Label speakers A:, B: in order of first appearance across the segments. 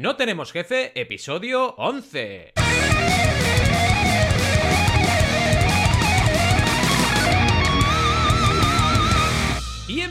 A: No tenemos jefe, episodio 11.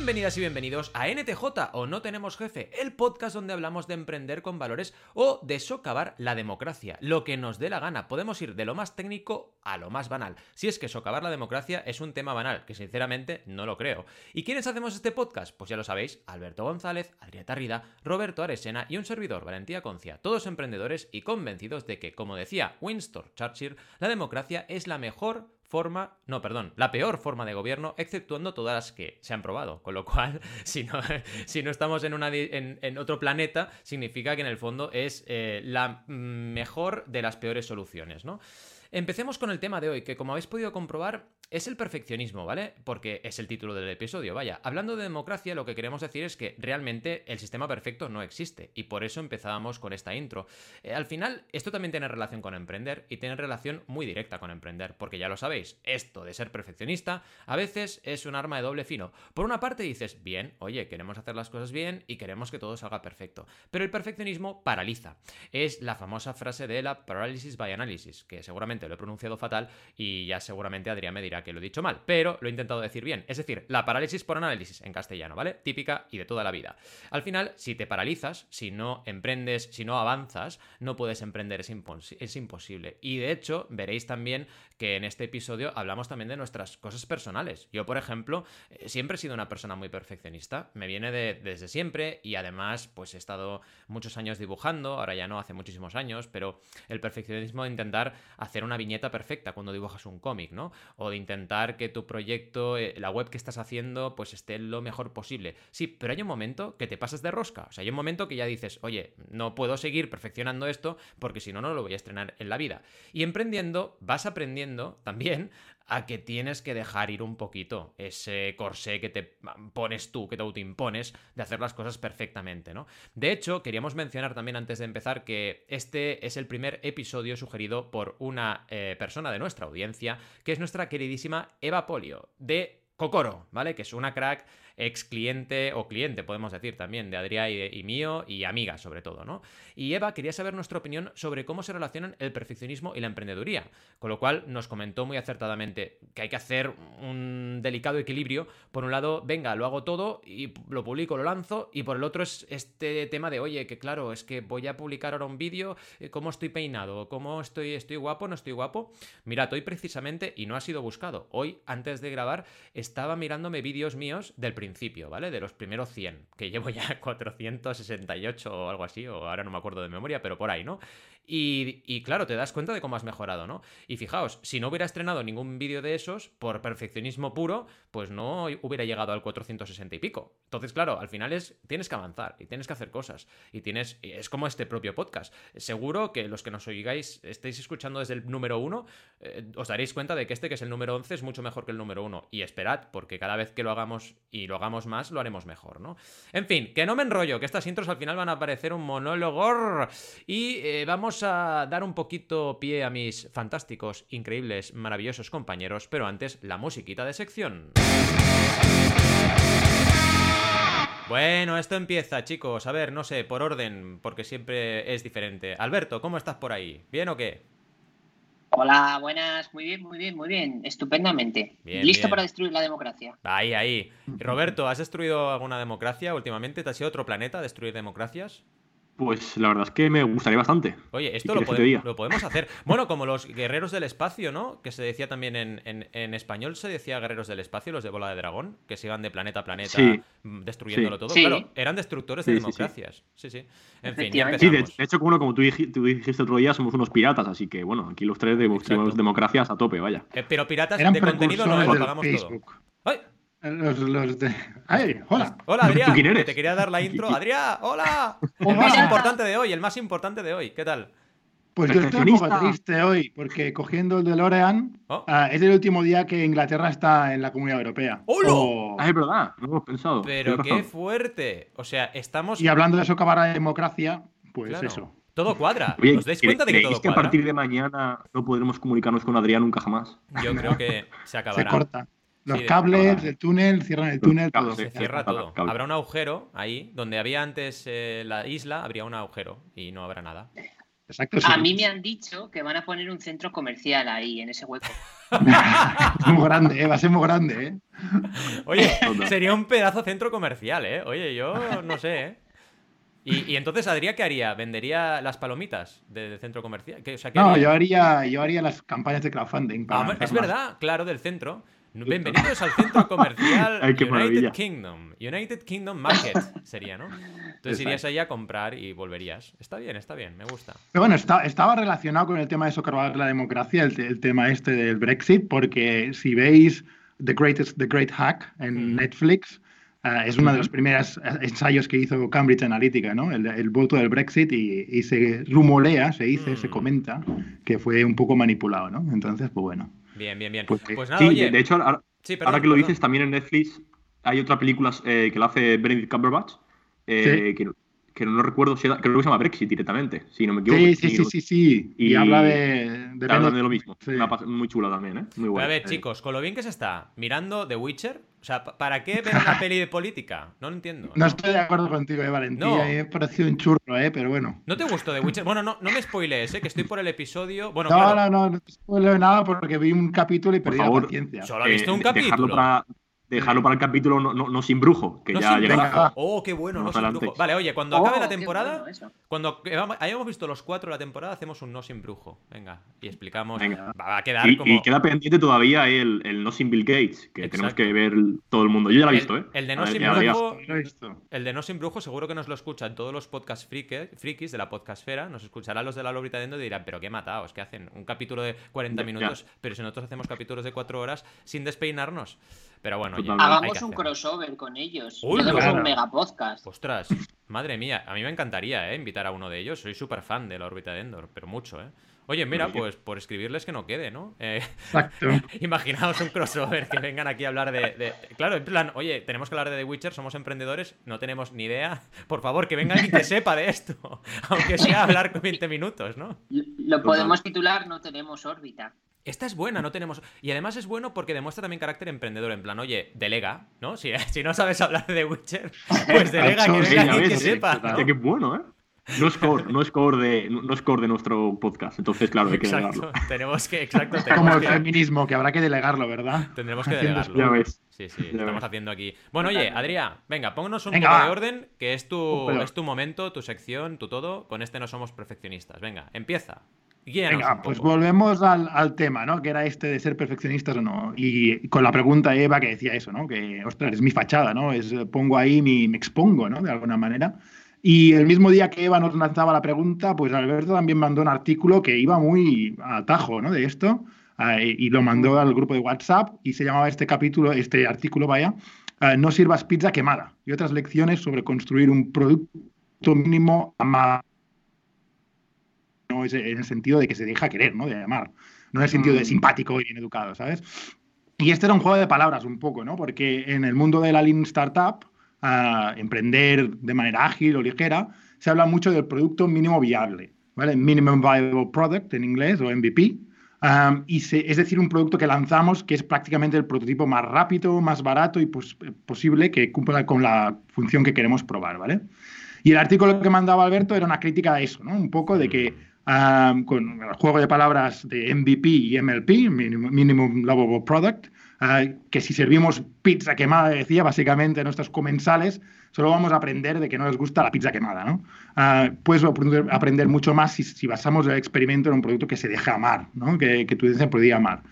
A: Bienvenidas y bienvenidos a NTJ o No Tenemos Jefe, el podcast donde hablamos de emprender con valores o de socavar la democracia, lo que nos dé la gana. Podemos ir de lo más técnico a lo más banal. Si es que socavar la democracia es un tema banal, que sinceramente no lo creo. ¿Y quiénes hacemos este podcast? Pues ya lo sabéis, Alberto González, Adrieta Rida, Roberto Aresena y un servidor, Valentía Concia, todos emprendedores y convencidos de que, como decía Winston Churchill, la democracia es la mejor forma, no, perdón, la peor forma de gobierno, exceptuando todas las que se han probado. Con lo cual, si no, si no estamos en, una, en, otro planeta, significa que en el fondo es eh, la mejor de las peores soluciones, ¿no? Empecemos con el tema de hoy, que como habéis podido comprobar, es el perfeccionismo, ¿vale? Porque es el título del episodio, vaya. Hablando de democracia, lo que queremos decir es que realmente el sistema perfecto no existe, y por eso empezábamos con esta intro. Eh, al final, esto también tiene relación con emprender, y tiene relación muy directa con emprender, porque ya lo sabéis, esto de ser perfeccionista a veces es un arma de doble fino. Por una parte dices, bien, oye, queremos hacer las cosas bien y queremos que todo salga perfecto, pero el perfeccionismo paraliza. Es la famosa frase de la paralysis by analysis, que seguramente lo he pronunciado fatal y ya seguramente Adrián me dirá que lo he dicho mal, pero lo he intentado decir bien. Es decir, la parálisis por análisis en castellano, ¿vale? Típica y de toda la vida. Al final, si te paralizas, si no emprendes, si no avanzas, no puedes emprender, es, imposible. Y de hecho, veréis también que en este episodio hablamos también de nuestras cosas personales. Yo, por ejemplo, eh, siempre he sido una persona muy perfeccionista. Me viene de, desde siempre y además, pues he estado muchos años dibujando, ahora ya no, hace muchísimos años, pero el perfeccionismo de intentar hacer una viñeta perfecta cuando dibujas un cómic, ¿no? O de intentar que tu proyecto, eh, la web que estás haciendo, pues esté lo mejor posible. Sí, pero hay un momento que te pasas de rosca. O sea, hay un momento que ya dices, oye, no puedo seguir perfeccionando esto porque si no, no lo voy a estrenar en la vida. Y emprendiendo, vas aprendiendo también a que tienes que dejar ir un poquito ese corsé que te pones tú, que te autoimpones de hacer las cosas perfectamente, ¿no? De hecho, queríamos mencionar también antes de empezar que este es el primer episodio sugerido por una eh, persona de nuestra audiencia, que es nuestra queridísima Eva Polio, de Cocoro, ¿vale? Que es una crack ex cliente o cliente, podemos decir también, de Adrián y, mío y amiga sobre todo, ¿no? Y Eva quería saber nuestra opinión sobre cómo se relacionan el perfeccionismo y la emprendeduría, con lo cual nos comentó muy acertadamente que hay que hacer un delicado equilibrio. Por un lado, venga, lo hago todo y lo publico, lo lanzo, y por el otro es este tema de, oye, que claro, es que voy a publicar ahora un vídeo, eh, ¿cómo estoy peinado? ¿Cómo estoy? ¿Estoy guapo? ¿No estoy guapo? Mira, hoy precisamente, y no ha sido buscado, hoy, antes de grabar, estaba mirándome vídeos míos del principio ¿vale? De los primeros 100, que llevo ya 468 o algo así, o ahora no me acuerdo de memoria, pero por ahí, ¿no? Y, claro, te das cuenta de cómo has mejorado, ¿no? Y fijaos, si no hubiera estrenado ningún vídeo de esos, por perfeccionismo puro, pues no hubiera llegado al 460 y pico. Entonces, claro, al final es, tienes que avanzar y tienes que hacer cosas. Y tienes, es como este propio podcast. Seguro que los que nos oigáis, estéis escuchando desde el número 1, eh, os daréis cuenta de que este, que es el número 11, es mucho mejor que el número 1. Y esperad, porque cada vez que lo hagamos y lo hagamos más, lo haremos mejor, ¿no? En fin, que no me enrollo, que estas intros al final van a parecer un monólogo. Y eh, vamos a dar un poquito pie a mis fantásticos, increíbles, maravillosos compañeros, pero antes la musiquita de sección. Bueno, esto empieza, chicos. A ver, no sé, por orden, porque siempre es diferente. Alberto, ¿cómo estás por ahí? ¿Bien o qué?
B: Hola, buenas, muy bien, muy bien, muy bien, estupendamente. Listo para destruir la democracia.
A: Ahí, ahí. Roberto, ¿has destruido alguna democracia últimamente? ¿Te ha sido otro planeta destruir democracias?
C: Pues la verdad es que me gustaría bastante.
A: Oye, esto lo, podemos hacer. Bueno, como los guerreros del espacio, ¿no? Que se decía también en, español, se decía guerreros del espacio, los de bola de dragón, que se iban de planeta a planeta destruyéndolo todo. Claro, eran destructores de democracias. Sí, sí. En fin, ya
C: Sí, de, hecho, como, como tú, dijiste, el otro día, somos unos piratas, así que bueno, aquí los tres destruimos democracias a tope, vaya.
A: Eh, pero piratas de contenido no, lo pagamos todo. ¡Ay!
D: Los, de... ¡Ay! ¡Hola!
A: Hola, Adrián. quién eres? Te quería dar la intro. ¡Adrián! ¡Hola! El más importante de hoy, el más importante de hoy. ¿Qué tal?
D: Pues yo estoy un poco triste hoy, porque cogiendo el de Lorean, oh. ah, es el último día que Inglaterra está en la Comunidad Europea.
A: ¡Hola! Oh.
C: Ah, es verdad, no hemos pensado.
A: Pero qué fuerte. O sea, estamos.
D: Y hablando de eso, acabar la democracia, pues eso.
A: Todo cuadra. ¿Os dais cuenta de que todo
C: que a partir de mañana no podremos comunicarnos con Adrián nunca jamás?
A: Yo creo que se acabará.
D: Se corta. Los cables, el túnel, cierran el túnel, todo.
A: Se cierra todo. Habrá un agujero ahí, donde había antes eh, la isla, habría un agujero y no habrá nada.
B: Exacto, A mí me han dicho que van a poner un centro comercial ahí, en ese hueco.
D: muy grande, ¿eh? va a ser muy grande. ¿eh?
A: Oye, sería un pedazo centro comercial, ¿eh? Oye, yo no sé, ¿eh? Y, entonces, Adrián, ¿qué haría? ¿Vendería las palomitas del centro comercial?
D: no, yo haría, yo haría las campañas de crowdfunding.
A: Ah, es verdad, claro, del centro. Bienvenidos al centro comercial United Kingdom. United Kingdom Market sería, ¿no? Entonces irías ahí a comprar y volverías. Está bien, está bien, me gusta.
D: Pero bueno, estaba relacionado con el tema de socavar la democracia, el, tema este del Brexit, porque si veis The, Greatest, The Great Hack en Netflix, eh, es uno de los primeros ensayos que hizo Cambridge Analytica, ¿no? El, voto del Brexit y, se rumorea, se dice, se mm. comenta que fue un poco manipulado, ¿no? Entonces, pues bueno.
A: Bien, bien, bien. Pues,
C: pues nada, sí, de hecho, ahora, que lo dices, también en Netflix hay otra película eh, que la hace Benedict Cumberbatch, eh, que, que, no recuerdo, si creo que se llama Brexit directamente, si no me equivoco.
D: Sí, sí, sí, sí, sí. Y, habla de,
C: de, habla de lo mismo. muy chula también, ¿eh? Muy buena.
A: a ver, chicos, con lo bien que se está mirando The Witcher, o sea, ¿para qué ver una peli de política? No lo entiendo.
D: No, estoy de acuerdo contigo, eh, Valentía. No. Me ha parecido un churro, eh, pero bueno.
A: ¿No te gustó The Witcher? Bueno, no, no me spoilees, eh, que estoy por el episodio. Bueno,
D: no, no, no, no te spoileo nada porque vi un capítulo y perdí la paciencia.
A: Solo he visto un capítulo
C: dejarlo para el capítulo no, no, sin brujo, que ya llegará.
A: Oh, qué bueno, no sin brujo. Vale, oye, cuando acabe la oh, temporada, cuando hayamos visto los cuatro de la temporada, hacemos un no sin brujo. Venga, y explicamos. Va a quedar
C: y,
A: como.
C: Y queda pendiente todavía el, el no sin Bill Gates, que tenemos que ver todo el mundo. Yo ya lo he visto, ¿eh?
A: El de no sin brujo. El de no sin brujo, seguro que nos lo escuchan todos los podcast frikis de la podcastfera. Nos escucharán los de la Lobrita Dendo y dirán, pero qué matados, que hacen un capítulo de 40 minutos, pero si nosotros hacemos capítulos de 4 horas sin despeinarnos. Pero bueno,
B: hagamos un crossover con ellos. Uy, un mega podcast.
A: Ostras, madre mía, a mí me encantaría ¿eh? invitar a uno de ellos. Soy súper fan de la órbita de Endor, pero mucho, ¿eh? Oye, mira, pues por escribirles que no quede, ¿no? Eh, Exacto. imaginaos un crossover que vengan aquí a hablar de, Claro, en plan, oye, tenemos que hablar de The Witcher, somos emprendedores, no tenemos ni idea. Por favor, que venga alguien que sepa de esto. Aunque sea hablar con 20 minutos, ¿no?
B: Lo podemos titular No tenemos órbita.
A: Esta es buena, no tenemos. Y además es bueno porque demuestra también carácter emprendedor. En plan, oye, delega, ¿no? Si, si no sabes hablar de The Witcher, pues delega que venga que sepa. ¿no?
C: Qué bueno, ¿eh? No es core, no es core de, no es core de nuestro podcast, entonces claro, hay que delegarlo.
A: Tenemos que, exacto.
D: Como el feminismo, que habrá que delegarlo, ¿verdad?
A: Tendremos que delegarlo. Ya ves. Sí, sí, estamos haciendo aquí. Bueno, oye, Adrián, venga, pónganos un poco de orden, que es tu, es tu momento, tu sección, tu todo. Con este no somos perfeccionistas. Venga, empieza.
D: Venga, pues volvemos al, tema, ¿no? Que era este de ser perfeccionistas o no. Y con la pregunta Eva que decía eso, ¿no? Que, ostras, es mi fachada, ¿no? Es, pongo ahí, mi, me expongo, ¿no? De alguna manera. Y el mismo día que Eva nos lanzaba la pregunta, pues Alberto también mandó un artículo que iba muy a tajo, ¿no? De esto. y lo mandó al grupo de WhatsApp y se llamaba este capítulo, este artículo, vaya, No sirvas pizza quemada y otras lecciones sobre construir un producto mínimo a no es en el sentido de que se deja querer, ¿no? De amar, no en el sentido de mm. simpático y bien educado, ¿sabes? Y este era un juego de palabras un poco, ¿no? Porque en el mundo de la Lean Startup, emprender de manera ágil o ligera, se habla mucho del producto mínimo viable, ¿vale? Minimum Viable Product en inglés o MVP. y es decir, un producto que lanzamos que es prácticamente el prototipo más rápido, más barato y pues, posible que cumpla con la función que queremos probar, ¿vale? Y el artículo que mandaba Alberto era una crítica a eso, ¿no? Un poco de que con el juego de palabras de MVP y MLP, Minimum, Lovable Product, ah, que si servimos pizza quemada, decía, básicamente nuestros comensales, solo vamos a aprender de que no les gusta la pizza quemada, ¿no? Uh, puedes aprender mucho más si, basamos el experimento en un producto que se deja amar, ¿no? Que, que tu se podía amar.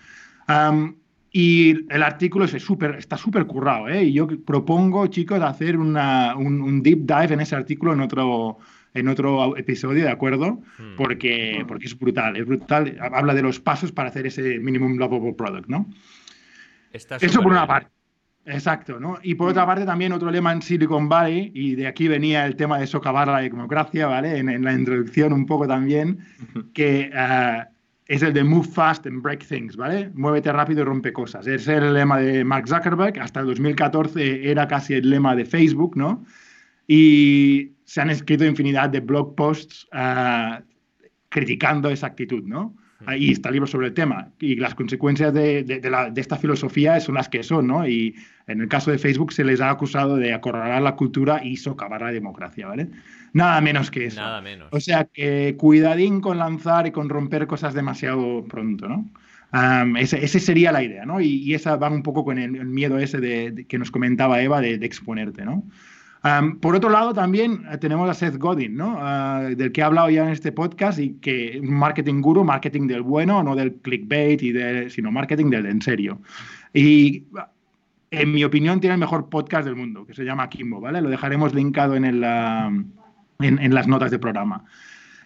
D: y el artículo es super, está súper currado, ¿eh? Y yo propongo, chicos, hacer una, un, un, deep dive en ese artículo en otro, en otro episodio, ¿de acuerdo? Hmm. Porque, porque es brutal, es brutal. Habla de los pasos para hacer ese minimum lovable product, ¿no? Eso por una parte. Exacto, ¿no? Y por otra parte también otro lema en Silicon Valley, y de aquí venía el tema de socavar la democracia, ¿vale? En, la introducción un poco también, que eh, es el de move fast and break things, ¿vale? Muévete rápido y rompe cosas. Es el lema de Mark Zuckerberg, hasta el 2014 era casi el lema de Facebook, ¿no? Y se han escrito infinidad de blog posts uh, criticando esa actitud, ¿no? Ahí está el libro sobre el tema. Y las consecuencias de, de, esta filosofía son las que son, ¿no? Y en el caso de Facebook se les ha acusado de acorralar la cultura y socavar la democracia, ¿vale? Nada menos que eso.
A: Nada menos.
D: O sea que cuidadín con lanzar y con romper cosas demasiado pronto, ¿no? esa ese sería la idea, ¿no? Y, esa va un poco con el, miedo ese de, que nos comentaba Eva de, exponerte, ¿no? Por otro lado, también eh, tenemos a Seth Godin, ¿no? Ah, del que he hablado ya en este podcast y que marketing guru, marketing del bueno, no del clickbait, y de, sino marketing del en serio. Y en mi opinión tiene el mejor podcast del mundo, que se llama Kimbo, ¿vale? Lo dejaremos linkado en, el, en, las notas del programa.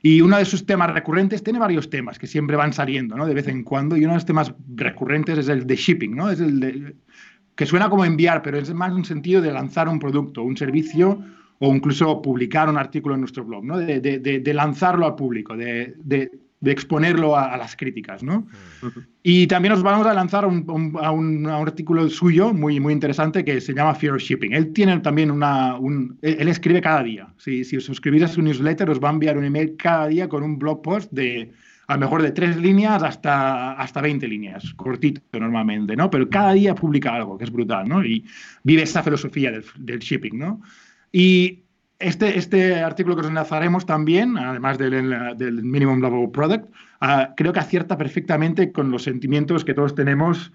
D: Y uno de sus temas recurrentes, tiene varios temas que siempre van saliendo, ¿no? De vez en cuando, y uno de los temas recurrentes es el de shipping, ¿no? Es el de que suena como enviar, pero es más un sentido de lanzar un producto, un servicio o incluso publicar un artículo en nuestro blog, ¿no? de, lanzarlo al público, de, exponerlo a, las críticas. ¿no? Y también nos vamos a lanzar un, a, un, artículo suyo muy, muy interesante que se llama Fear of Shipping. Él tiene también una... Un, él escribe cada día. Si os suscribís a su newsletter, os va a enviar un email cada día con un blog post de a lo mejor de tres líneas hasta, hasta 20 líneas, cortito normalmente, ¿no? Pero cada día publica algo, que es brutal, ¿no? Y vive esta filosofía del, shipping, ¿no? Y este, este artículo que os enlazaremos también, además del, del Minimum Level Product, ah, creo que acierta perfectamente con los sentimientos que todos tenemos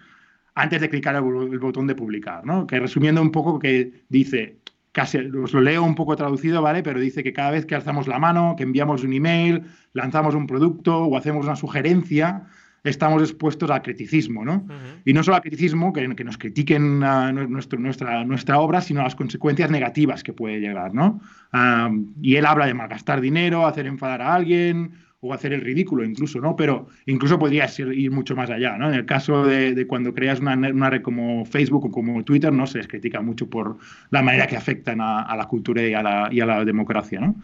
D: antes de clicar el, botón de publicar, ¿no? Que resumiendo un poco que dice, casi os lo leo un poco traducido, ¿vale? Pero dice que cada vez que alzamos la mano, que enviamos un email, lanzamos un producto o hacemos una sugerencia, estamos expuestos al criticismo, ¿no? Y no solo al criticismo, que, que nos critiquen nuestro, nuestra, nuestra obra, sino a las consecuencias negativas que puede llegar, ¿no? y él habla de malgastar dinero, hacer enfadar a alguien, o hacer el ridículo incluso, ¿no? Pero incluso podría ir mucho más allá, ¿no? En el caso de, cuando creas una, red como Facebook o como Twitter, ¿no? Se les critica mucho por la manera que afectan a, la cultura y a la, y a la democracia, ¿no?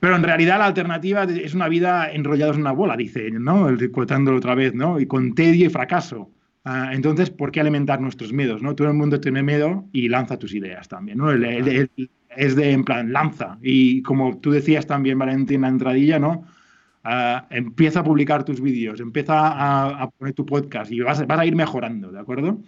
D: Pero en realidad la alternativa es una vida enrollados en una bola, dice, ¿no? Cotándolo otra vez, ¿no? Y con tedio y fracaso. Ah, entonces, ¿por qué alimentar nuestros miedos, no? Todo el mundo tiene miedo y lanza tus ideas también, ¿no? es de, en plan, lanza. Y como tú decías también, Valentín, en la entradilla, ¿no? Empieza a publicar tus vídeos, empieza a, poner tu podcast y vas, a ir mejorando, ¿de acuerdo?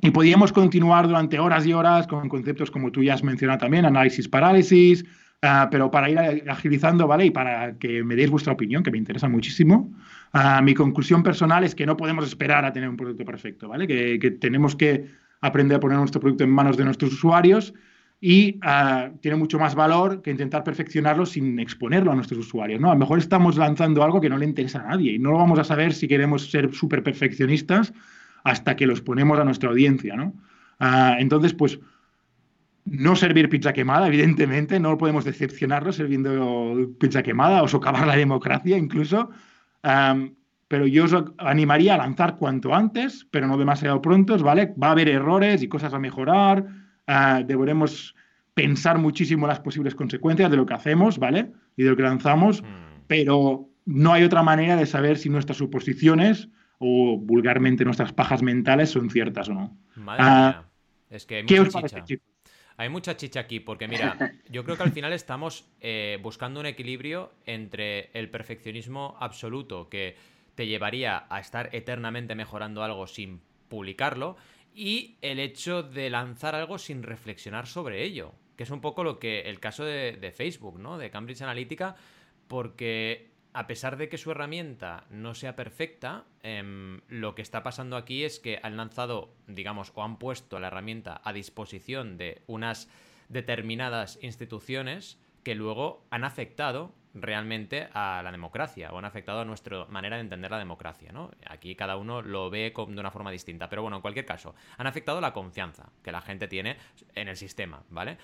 D: Y podríamos continuar durante horas y horas con conceptos como tú ya has mencionado también, análisis parálisis, ah, pero para ir agilizando, ¿vale? Y para que me deis vuestra opinión, que me interesa muchísimo, ah, mi conclusión personal es que no podemos esperar a tener un producto perfecto, ¿vale? Que tenemos que aprender a poner nuestro producto en manos de nuestros usuarios y ah, tiene mucho más valor que intentar perfeccionarlo sin exponerlo a nuestros usuarios. ¿no? A lo mejor estamos lanzando algo que no le interesa a nadie y no lo vamos a saber si queremos ser súper perfeccionistas hasta que los ponemos a nuestra audiencia. ¿no? Ah, entonces, pues no servir pizza quemada, evidentemente, no podemos decepcionarlo serviendo pizza quemada o socavar la democracia incluso. pero yo os animaría a lanzar cuanto antes, pero no demasiado pronto, ¿vale? Va a haber errores y cosas a mejorar Ah, deberemos pensar muchísimo las posibles consecuencias de lo que hacemos, ¿vale? Y de lo que lanzamos, hmm. pero no hay otra manera de saber si nuestras suposiciones o vulgarmente nuestras pajas mentales son ciertas o no.
A: Madre ah, Es que hay mucha chicha. Hay mucha chicha aquí, porque mira, yo creo que al final estamos eh, buscando un equilibrio entre el perfeccionismo absoluto que te llevaría a estar eternamente mejorando algo sin publicarlo y el hecho de lanzar algo sin reflexionar sobre ello, que es un poco lo que el caso de, Facebook, ¿no? De Cambridge Analytica, porque a pesar de que su herramienta no sea perfecta, em, lo que está pasando aquí es que han lanzado, digamos, o han puesto la herramienta a disposición de unas determinadas instituciones que luego han afectado realmente a la democracia o han afectado a nuestra manera de entender la democracia, ¿no? Aquí cada uno lo ve de una forma distinta, pero bueno, en cualquier caso, han afectado la confianza que la gente tiene en el sistema, ¿vale?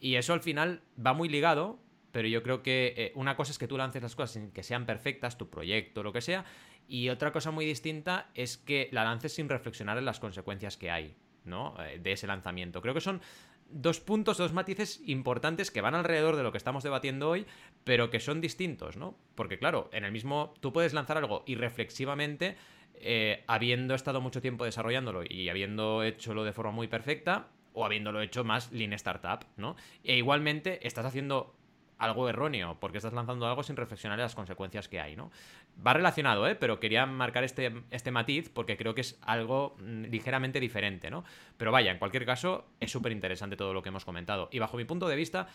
A: Y eso al final va muy ligado, pero yo creo que eh, una cosa es que tú lances las cosas sin que sean perfectas, tu proyecto, lo que sea, y otra cosa muy distinta es que la lances sin reflexionar en las consecuencias que hay, ¿no? Eh, de ese lanzamiento. Creo que son dos puntos, dos matices importantes que van alrededor de lo que estamos debatiendo hoy, pero que son distintos, ¿no? Porque claro, en el mismo, tú puedes lanzar algo irreflexivamente, eh, habiendo estado mucho tiempo desarrollándolo y habiendo hecho de forma muy perfecta, o habiéndolo hecho más lean startup, ¿no? E igualmente estás haciendo algo erróneo, porque estás lanzando algo sin reflexionar en las consecuencias que hay, ¿no? Va relacionado, ¿eh? Pero quería marcar este, este matiz porque creo que es algo mm, ligeramente diferente, ¿no? Pero vaya, en cualquier caso, es súper interesante todo lo que hemos comentado. Y bajo mi punto de vista,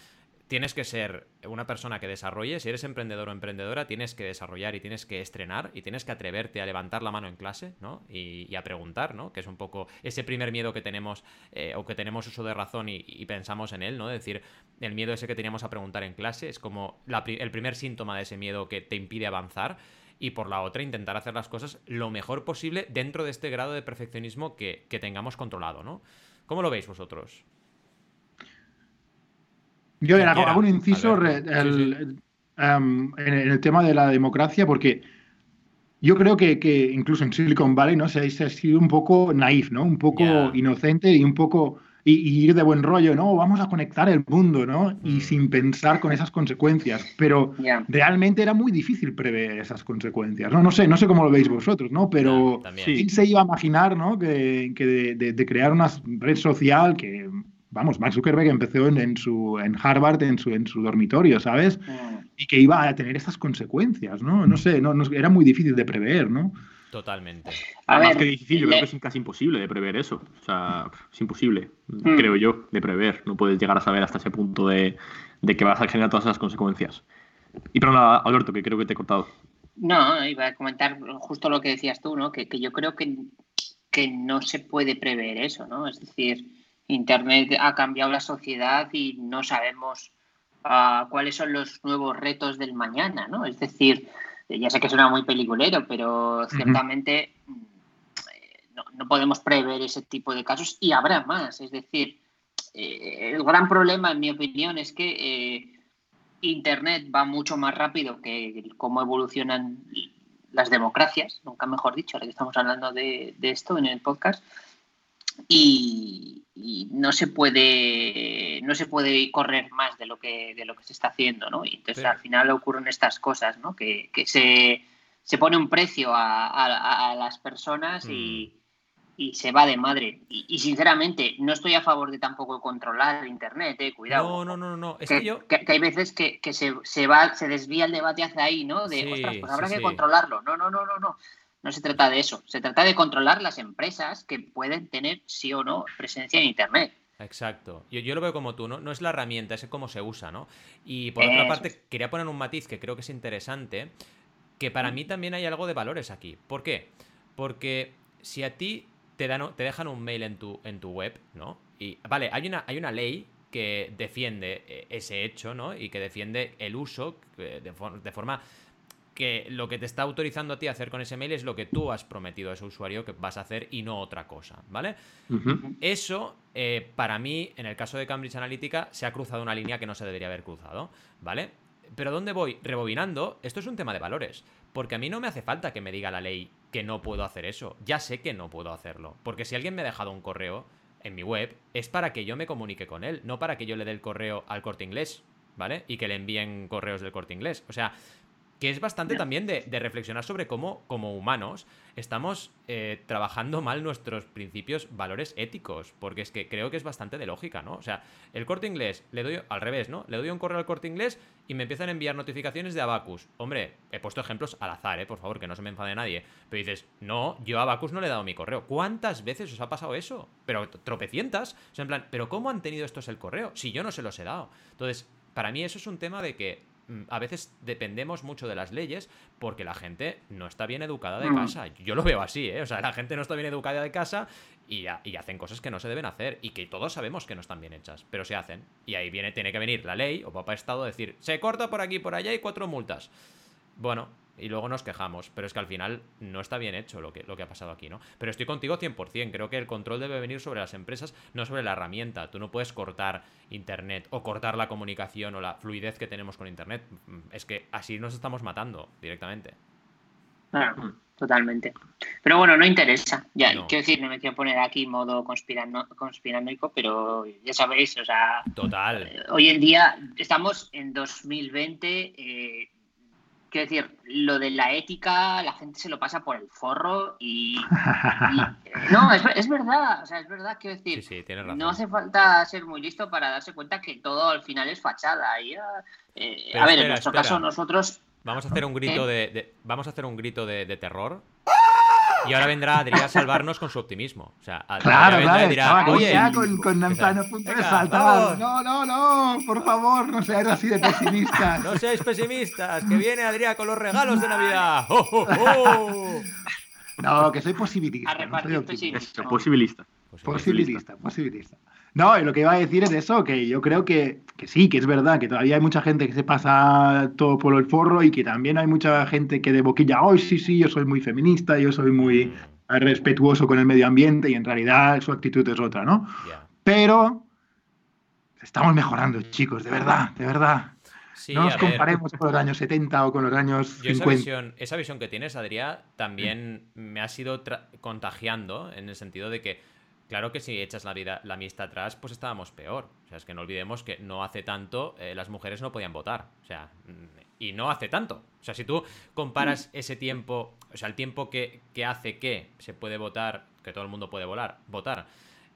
A: tienes que ser una persona que desarrolle, si eres emprendedor o emprendedora, tienes que desarrollar y tienes que estrenar y tienes que atreverte a levantar la mano en clase, ¿no? Y, a preguntar, ¿no? Que es un poco ese primer miedo que tenemos eh, o que tenemos uso de razón y, pensamos en él, ¿no? Es decir, el miedo ese que teníamos a preguntar en clase es como el primer síntoma de ese miedo que te impide avanzar y por la otra intentar hacer las cosas lo mejor posible dentro de este grado de perfeccionismo que, que tengamos controlado, ¿no? ¿Cómo lo veis vosotros?
D: Yo hago, un inciso em, en, el tema de la democracia, porque yo creo que, incluso en Silicon Valley ¿no? se, ha sido un poco naif, ¿no? un poco inocente y un poco y, ir de buen rollo, ¿no? Vamos a conectar el mundo, ¿no? Y mm. sin pensar con esas consecuencias. Pero realmente era muy difícil prever esas consecuencias. No, no sé, no sé cómo lo veis vosotros, ¿no? Pero ¿quién se iba a imaginar, ¿no? Que, de, crear una red social que vamos, Mark Zuckerberg empezó en, su, en Harvard, en su, en su dormitorio, ¿sabes? Mm. Y que iba a tener estas consecuencias, ¿no? No sé, no, era muy difícil de prever, ¿no?
A: Totalmente.
C: Más que difícil, yo creo que es casi imposible de prever eso. O sea, es imposible, mm. creo yo, de prever. No puedes llegar a saber hasta ese punto de, que vas a generar todas esas consecuencias. Y pero nada, Alberto, que creo que te he cortado.
B: No, iba a comentar justo lo que decías tú, ¿no? Que, que yo creo que, que no se puede prever eso, ¿no? Es decir, Internet ha cambiado la sociedad y no sabemos ah, cuáles son los nuevos retos del mañana, ¿no? Es decir, ya sé que suena muy peliculero, pero ciertamente mm, no, podemos prever ese tipo de casos y habrá más. Es decir, eh, el gran problema, en mi opinión, es que eh, Internet va mucho más rápido que cómo evolucionan las democracias, nunca mejor dicho, ahora que estamos hablando de esto en el podcast. Y, no se puede no se puede correr más de lo que de lo que se está haciendo no y entonces al final ocurren estas cosas no que, se, se, pone un precio a, las personas y, mm. y, se va de madre. Y, sinceramente no estoy a favor de tampoco controlar internet eh, cuidado.
A: No no no no
B: es que, yo... que, hay veces que, se, se va se desvía el debate hacia ahí no de ostras pues habrá que controlarlo no no no no no no se trata de eso, se trata de controlar las empresas que pueden tener sí o no presencia en Internet.
A: Exacto. Yo, yo lo veo como tú, ¿no? No es la herramienta, es cómo se usa, ¿no? Y por otra parte, quería poner un matiz que creo que es interesante, que para mí también hay algo de valores aquí. ¿Por qué? Porque si a ti te, dan, te dejan un mail en tu, en tu web, ¿no? Y, vale, hay una, hay una ley que defiende eh, ese hecho, ¿no? Y que defiende el uso de, de forma que lo que te está autorizando a ti a hacer con ese mail es lo que tú has prometido a ese usuario que vas a hacer y no otra cosa, ¿vale? Eso, eh, para mí, en el caso de Cambridge Analytica, se ha cruzado una línea que no se debería haber cruzado, ¿vale? Pero ¿dónde voy? Rebobinando, esto es un tema de valores, porque a mí no me hace falta que me diga la ley que no puedo hacer eso, ya sé que no puedo hacerlo, porque si alguien me ha dejado un correo en mi web, es para que yo me comunique con él, no para que yo le dé el correo al corte inglés, ¿vale? Y que le envíen correos del corte inglés. O sea, que es bastante también de, reflexionar sobre cómo, como humanos, estamos eh, trabajando mal nuestros principios, valores éticos, porque es que creo que es bastante de lógica, ¿no? O sea, el corte inglés, le doy al revés, ¿no? Le doy un correo al corte inglés y me empiezan a enviar notificaciones de Abacus. Hombre, he puesto ejemplos al azar, ¿eh? Por favor, que no se me enfade nadie. Pero dices, no, yo a Abacus no le he dado mi correo. ¿Cuántas veces os ha pasado eso? Pero tropecientas. O sea, en plan, ¿pero cómo han tenido estos el correo? Si yo no se los he dado. Entonces, para mí eso es un tema de que a veces dependemos mucho de las leyes porque la gente no está bien educada de mm. casa. Yo lo veo así, ¿eh? O sea, la gente no está bien educada de casa y, y, hacen cosas que no se deben hacer y que todos sabemos que no están bien hechas, pero se hacen. Y ahí viene, tiene que venir la ley o papá Estado a decir, se corta por aquí, por allá y cuatro multas. Bueno, y luego nos quejamos, pero es que al final no está bien hecho lo que, lo que ha pasado aquí, ¿no? Pero estoy contigo 100%, creo que el control debe venir sobre las empresas, no sobre la herramienta. Tú no puedes cortar Internet o cortar la comunicación o la fluidez que tenemos con Internet. Es que así nos estamos matando directamente.
B: Claro, totalmente. Pero bueno, no interesa. Ya, quiero decir, no me quiero poner aquí modo conspirano, conspiranoico, pero ya sabéis, o sea.
A: Total.
B: Eh, hoy en día estamos en 2020. Eh, quiero decir, lo de la ética, la gente se lo pasa por el forro y. no, es, verdad, o sea, es verdad, quiero decir. No hace falta ser muy listo para darse cuenta que todo al final es fachada. Y, eh, a ver, en nuestro caso, nosotros.
A: Vamos a hacer un grito de, Vamos a hacer un grito de, de terror. Y ahora vendrá Adrián a salvarnos con su optimismo. O sea,
D: claro, claro, dirá, Oye, ya con, con punto de. No, no, no, por favor, no seáis así de pesimistas.
A: no seáis pesimistas, que viene Adrián con los regalos de Navidad. ¡Oh, oh, oh!
D: No, que soy posibilista.
B: No soy optimista.
C: Posibilista.
D: Posibilista, posibilista. No, lo que iba a decir es eso, que yo creo que, sí, que es verdad, que todavía hay mucha gente que se pasa todo por el forro y que también hay mucha gente que de boquilla, hoy sí, sí, yo soy muy feminista, yo soy muy respetuoso con el medio ambiente y en realidad su actitud es otra, ¿no? Pero estamos mejorando, chicos, de verdad, de verdad. no nos comparemos con los años 70 o con los años 50. Esa
A: visión, esa visión que tienes, Adrián, también me ha sido contagiando en el sentido de que Claro que si echas la vida, la amistad atrás, pues estábamos peor. O sea, es que no olvidemos que no hace tanto eh, las mujeres no podían votar. O sea, mm, y no hace tanto. O sea, si tú comparas ese tiempo, o sea, el tiempo que, hace que se puede votar, que todo el mundo puede volar, votar,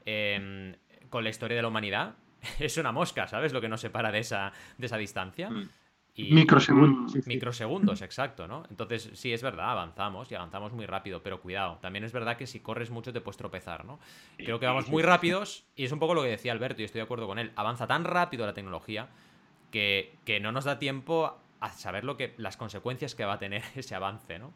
A: em, con la historia de la humanidad, es una mosca, ¿sabes? Lo que nos separa de esa, de esa distancia. Mm.
D: Microsegundos.
A: Microsegundos, exacto, ¿no? Entonces, sí, es verdad, avanzamos y avanzamos muy rápido, pero cuidado, también es verdad que si corres mucho te puedes tropezar, ¿no? Creo que vamos muy rápidos y es un poco lo que decía Alberto y estoy de acuerdo con él. Avanza tan rápido la tecnología que, que no nos da tiempo a saber lo que las consecuencias que va a tener ese avance, ¿no?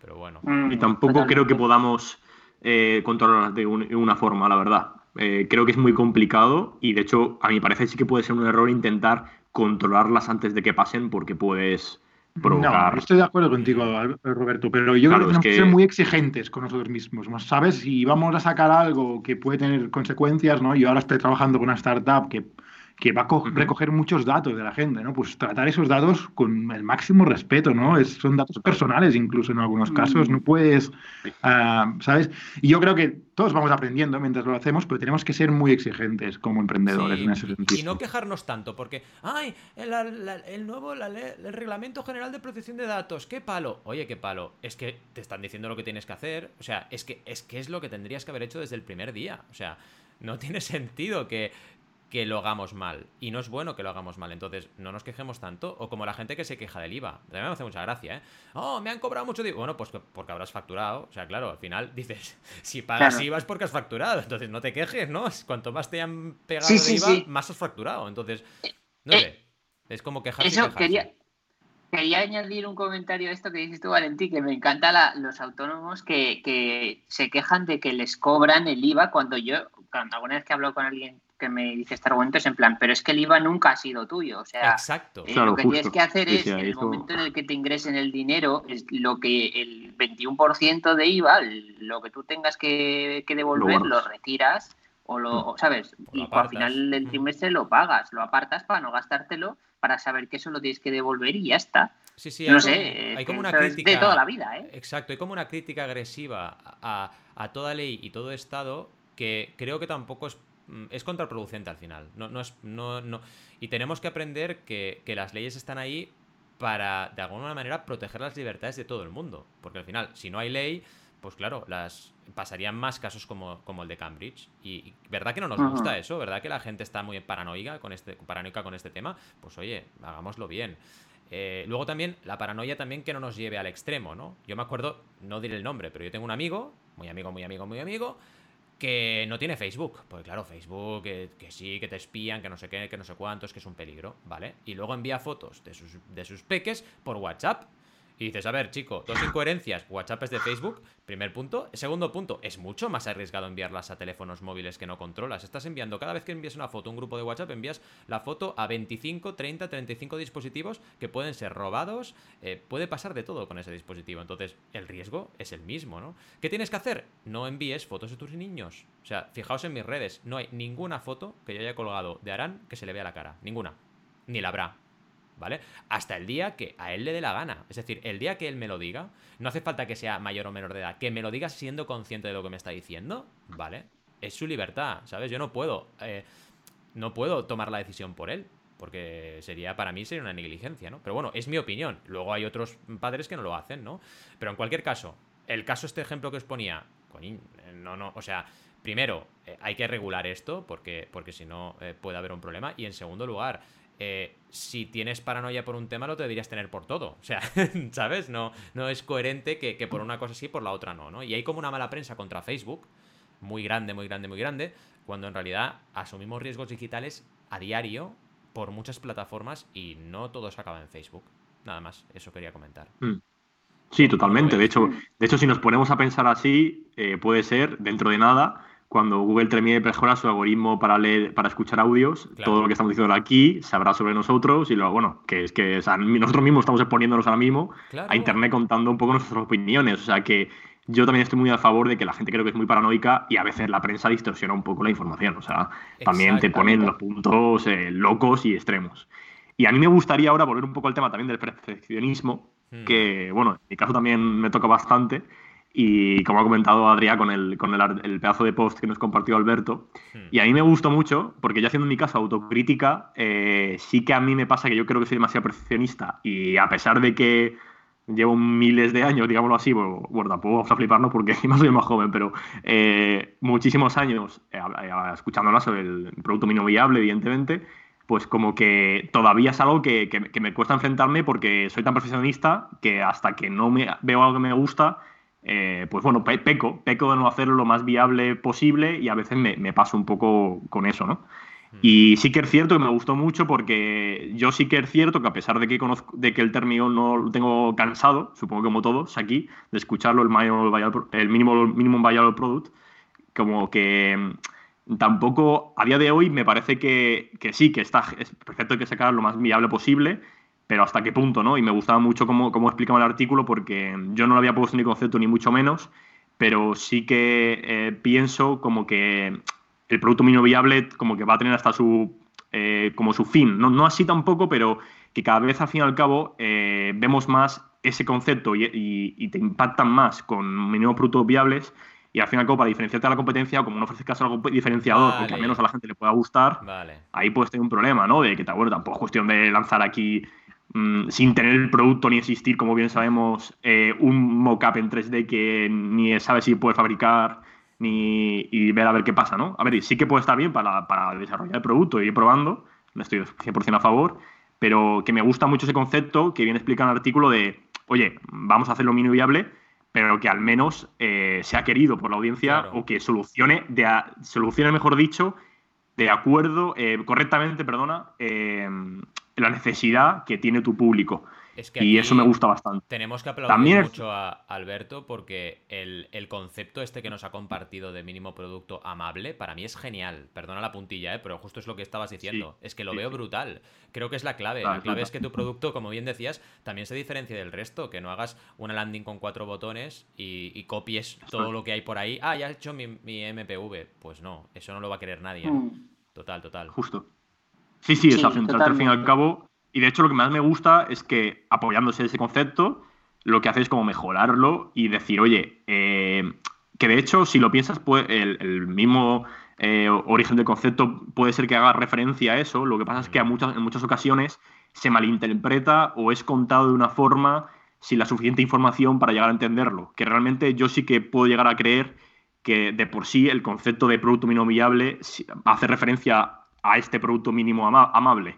A: Pero bueno.
C: Mm, y tampoco creo que podamos eh, controlarlas de, una forma, la verdad. Eh, creo que es muy complicado y de hecho a mi parecer sí que puede ser un error intentar controlarlas antes de que pasen porque puedes provocar...
D: No, estoy de acuerdo contigo, Roberto, pero yo creo que tenemos que... ser muy exigentes con nosotros mismos, ¿sabes? Si vamos a sacar algo que puede tener consecuencias, ¿no? Yo ahora estoy trabajando con una startup que que va a recoger muchos datos de la gente, ¿no? Pues tratar esos datos con el máximo respeto, ¿no? Es, son datos personales incluso en algunos casos, no puedes, ah, ¿sabes? Y yo creo que todos vamos aprendiendo mientras lo hacemos, pero tenemos que ser muy exigentes como emprendedores en ese sentido.
A: Y no quejarnos tanto, porque, ay, el, nuevo, el reglamento general de protección de datos, qué palo. Oye, qué palo. Es que te están diciendo lo que tienes que hacer, o sea, es que es, que es lo que tendrías que haber hecho desde el primer día, o sea, no tiene sentido que que lo hagamos mal. Y no es bueno que lo hagamos mal. Entonces, no nos quejemos tanto. O como la gente que se queja del IVA. También me hace mucha gracia, ¿eh? Oh, me han cobrado mucho IVA. Bueno, pues porque habrás facturado. O sea, claro, al final dices, si pagas IVA es porque has facturado. Entonces, no te quejes, ¿no? Cuanto más te han pegado IVA, más has facturado. Entonces, no eh, sé. Es como quejarse.
B: Eso quería. Quería añadir un comentario a esto que dices tú, Valentín, que me encanta los autónomos que, que, se quejan de que les cobran el IVA cuando yo, cuando alguna vez que hablo con alguien que me dice este argumento es en plan, pero es que el IVA nunca ha sido tuyo. O sea,
A: Exacto.
B: Eh, lo que tienes que hacer es, en el momento en el que te ingresen el dinero, es lo que el 21% de IVA, lo que tú tengas que, devolver, lo, retiras o lo, mm. ¿sabes? y al final del mm. trimestre lo pagas, lo apartas para no gastártelo, para saber que eso lo tienes que devolver y ya está.
A: Sí, sí, no sé, hay como una crítica
B: de toda la vida, ¿eh?
A: Exacto, hay como una crítica agresiva a, a toda ley y todo Estado que creo que tampoco es es contraproducente al final. No, no es, no, no. Y tenemos que aprender que, las leyes están ahí para, de alguna manera, proteger las libertades de todo el mundo. Porque al final, si no hay ley, pues claro, las pasarían más casos como, como el de Cambridge. Y, ¿verdad que no nos gusta eso? ¿Verdad que la gente está muy paranoica con este, paranoica con este tema? Pues oye, hagámoslo bien. Eh, luego también, la paranoia también que no nos lleve al extremo, ¿no? Yo me acuerdo, no diré el nombre, pero yo tengo un amigo, muy amigo, muy amigo, muy amigo, que no tiene Facebook. Pues claro, Facebook, que, sí, que te espían, que no sé qué, que no sé cuántos, que es un peligro, ¿vale? Y luego envía fotos de sus, de sus peques por WhatsApp. Y dices, a ver, chico, dos incoherencias. WhatsApp es de Facebook, primer punto. Segundo punto, es mucho más arriesgado enviarlas a teléfonos móviles que no controlas. Estás enviando, cada vez que envías una foto, un grupo de WhatsApp, envías la foto a 25, 30, 35 dispositivos que pueden ser robados. Eh, puede pasar de todo con ese dispositivo. Entonces, el riesgo es el mismo, ¿no? ¿Qué tienes que hacer? No envíes fotos de tus niños. O sea, fijaos en mis redes, no hay ninguna foto que yo haya colgado de Arán que se le vea la cara. Ninguna. Ni la habrá. ¿Vale? Hasta el día que a él le dé la gana. Es decir, el día que él me lo diga, no hace falta que sea mayor o menor de edad, que me lo diga siendo consciente de lo que me está diciendo, ¿vale? Es su libertad, ¿sabes? Yo no puedo, eh, no puedo tomar la decisión por él. porque sería, para mí sería una negligencia, ¿no? Pero bueno, es mi opinión. Luego hay otros padres que no lo hacen, ¿no? Pero en cualquier caso, el caso, este ejemplo que os ponía, no, no, o sea, primero, eh, hay que regular esto, porque, porque si no eh, puede haber un problema. Y en segundo lugar, eh, si tienes paranoia por un tema, lo deberías tener por todo. O sea, ¿sabes? No, no es coherente que, que, por una cosa sí, por la otra no, ¿no? Y hay como una mala prensa contra Facebook, muy grande, muy grande, muy grande, cuando en realidad asumimos riesgos digitales a diario por muchas plataformas y no todo se acaba en Facebook. Nada más, eso quería comentar. Mm.
C: Sí, totalmente. De hecho, de hecho, si nos ponemos a pensar así, eh, puede ser dentro de nada cuando Google termine de mejorar su algoritmo para leer, para escuchar audios, todo lo que estamos diciendo aquí sabrá sobre nosotros y luego, bueno, que es que nosotros mismos estamos exponiéndonos ahora mismo a Internet contando un poco nuestras opiniones. O sea que yo también estoy muy a favor de que la gente creo que es muy paranoica y a veces la prensa distorsiona un poco la información. O sea, también te ponen los puntos eh, locos y extremos. Y a mí me gustaría ahora volver un poco al tema también del perfeccionismo, hmm. que, bueno, en mi caso también me toca bastante y como ha comentado Adrián con el, con el, pedazo de post que nos compartió Alberto. Hmm. Y a mí me gustó mucho, porque yo haciendo en mi caso autocrítica, eh, sí que a mí me pasa que yo creo que soy demasiado perfeccionista y a pesar de que llevo miles de años, digámoslo así, bueno, tampoco vamos a fliparnos porque encima soy más joven, pero eh, muchísimos años eh, escuchando sobre el producto mínimo viable, evidentemente, pues como que todavía es algo que, que, que, me cuesta enfrentarme porque soy tan perfeccionista que hasta que no me, veo algo que me gusta, eh, pues bueno, peco, peco de no hacerlo lo más viable posible y a veces me, paso un poco con eso, ¿no? Mm. Y sí que es cierto que me gustó mucho porque yo sí que es cierto que a pesar de que conozco, de que el término no lo tengo cansado, supongo que como todos aquí, de escucharlo el, el mínimo, minimum viable product, como que mm, tampoco a día de hoy me parece que, que sí, que está, es perfecto que sacar lo más viable posible, pero hasta qué punto, ¿no? Y me gustaba mucho cómo, cómo explicaba el artículo porque yo no lo había puesto ni concepto ni mucho menos, pero sí que eh, pienso como que el producto mínimo viable como que va a tener hasta su, eh, como su fin, no, no así tampoco, pero que cada vez al fin y al cabo eh, vemos más ese concepto y, y, te impactan más con mínimos productos viables y al fin y al cabo para diferenciarte de la competencia, como no ofreces algo diferenciador que al menos a la gente le pueda gustar, ahí puedes tener un problema, ¿no? De que, bueno, tampoco es cuestión de lanzar aquí Mm, sin tener el producto ni existir, como bien sabemos, eh, un mockup en 3D que ni sabe si puede fabricar ni y ver a ver qué pasa, ¿no? A ver, sí que puede estar bien para, para desarrollar el producto y ir probando, me estoy 100% a favor, pero que me gusta mucho ese concepto que viene explicado en el artículo de, oye, vamos a hacerlo mínimo viable, pero que al menos eh, sea querido por la audiencia o que solucione, de solucione, mejor dicho, de acuerdo, eh, correctamente, perdona, la necesidad que tiene tu público. y eso me gusta bastante.
A: Tenemos que aplaudir mucho a Alberto porque el, concepto este que nos ha compartido de mínimo producto amable, para mí es genial. Perdona la puntilla, ¿eh? pero justo es lo que estabas diciendo. es que lo veo brutal. Creo que es la clave. la clave es que tu producto, como bien decías, también se diferencia del resto. Que no hagas una landing con cuatro botones y, copies todo lo que hay por ahí. Ah, ya he hecho mi, MPV. Pues no, eso no lo va a querer nadie. Mm. Total, total.
C: Justo. Sí, sí, es al fin y al cabo. Y de hecho lo que más me gusta es que apoyándose en ese concepto, lo que hace es como mejorarlo y decir, oye, eh, que de hecho si lo piensas, pues, el, mismo eh, origen del concepto puede ser que haga referencia a eso. Lo que pasa es que a muchas, en muchas ocasiones se malinterpreta o es contado de una forma sin la suficiente información para llegar a entenderlo. Que realmente yo sí que puedo llegar a creer que de por sí el concepto de producto mínimo viable hace referencia a este producto mínimo amable.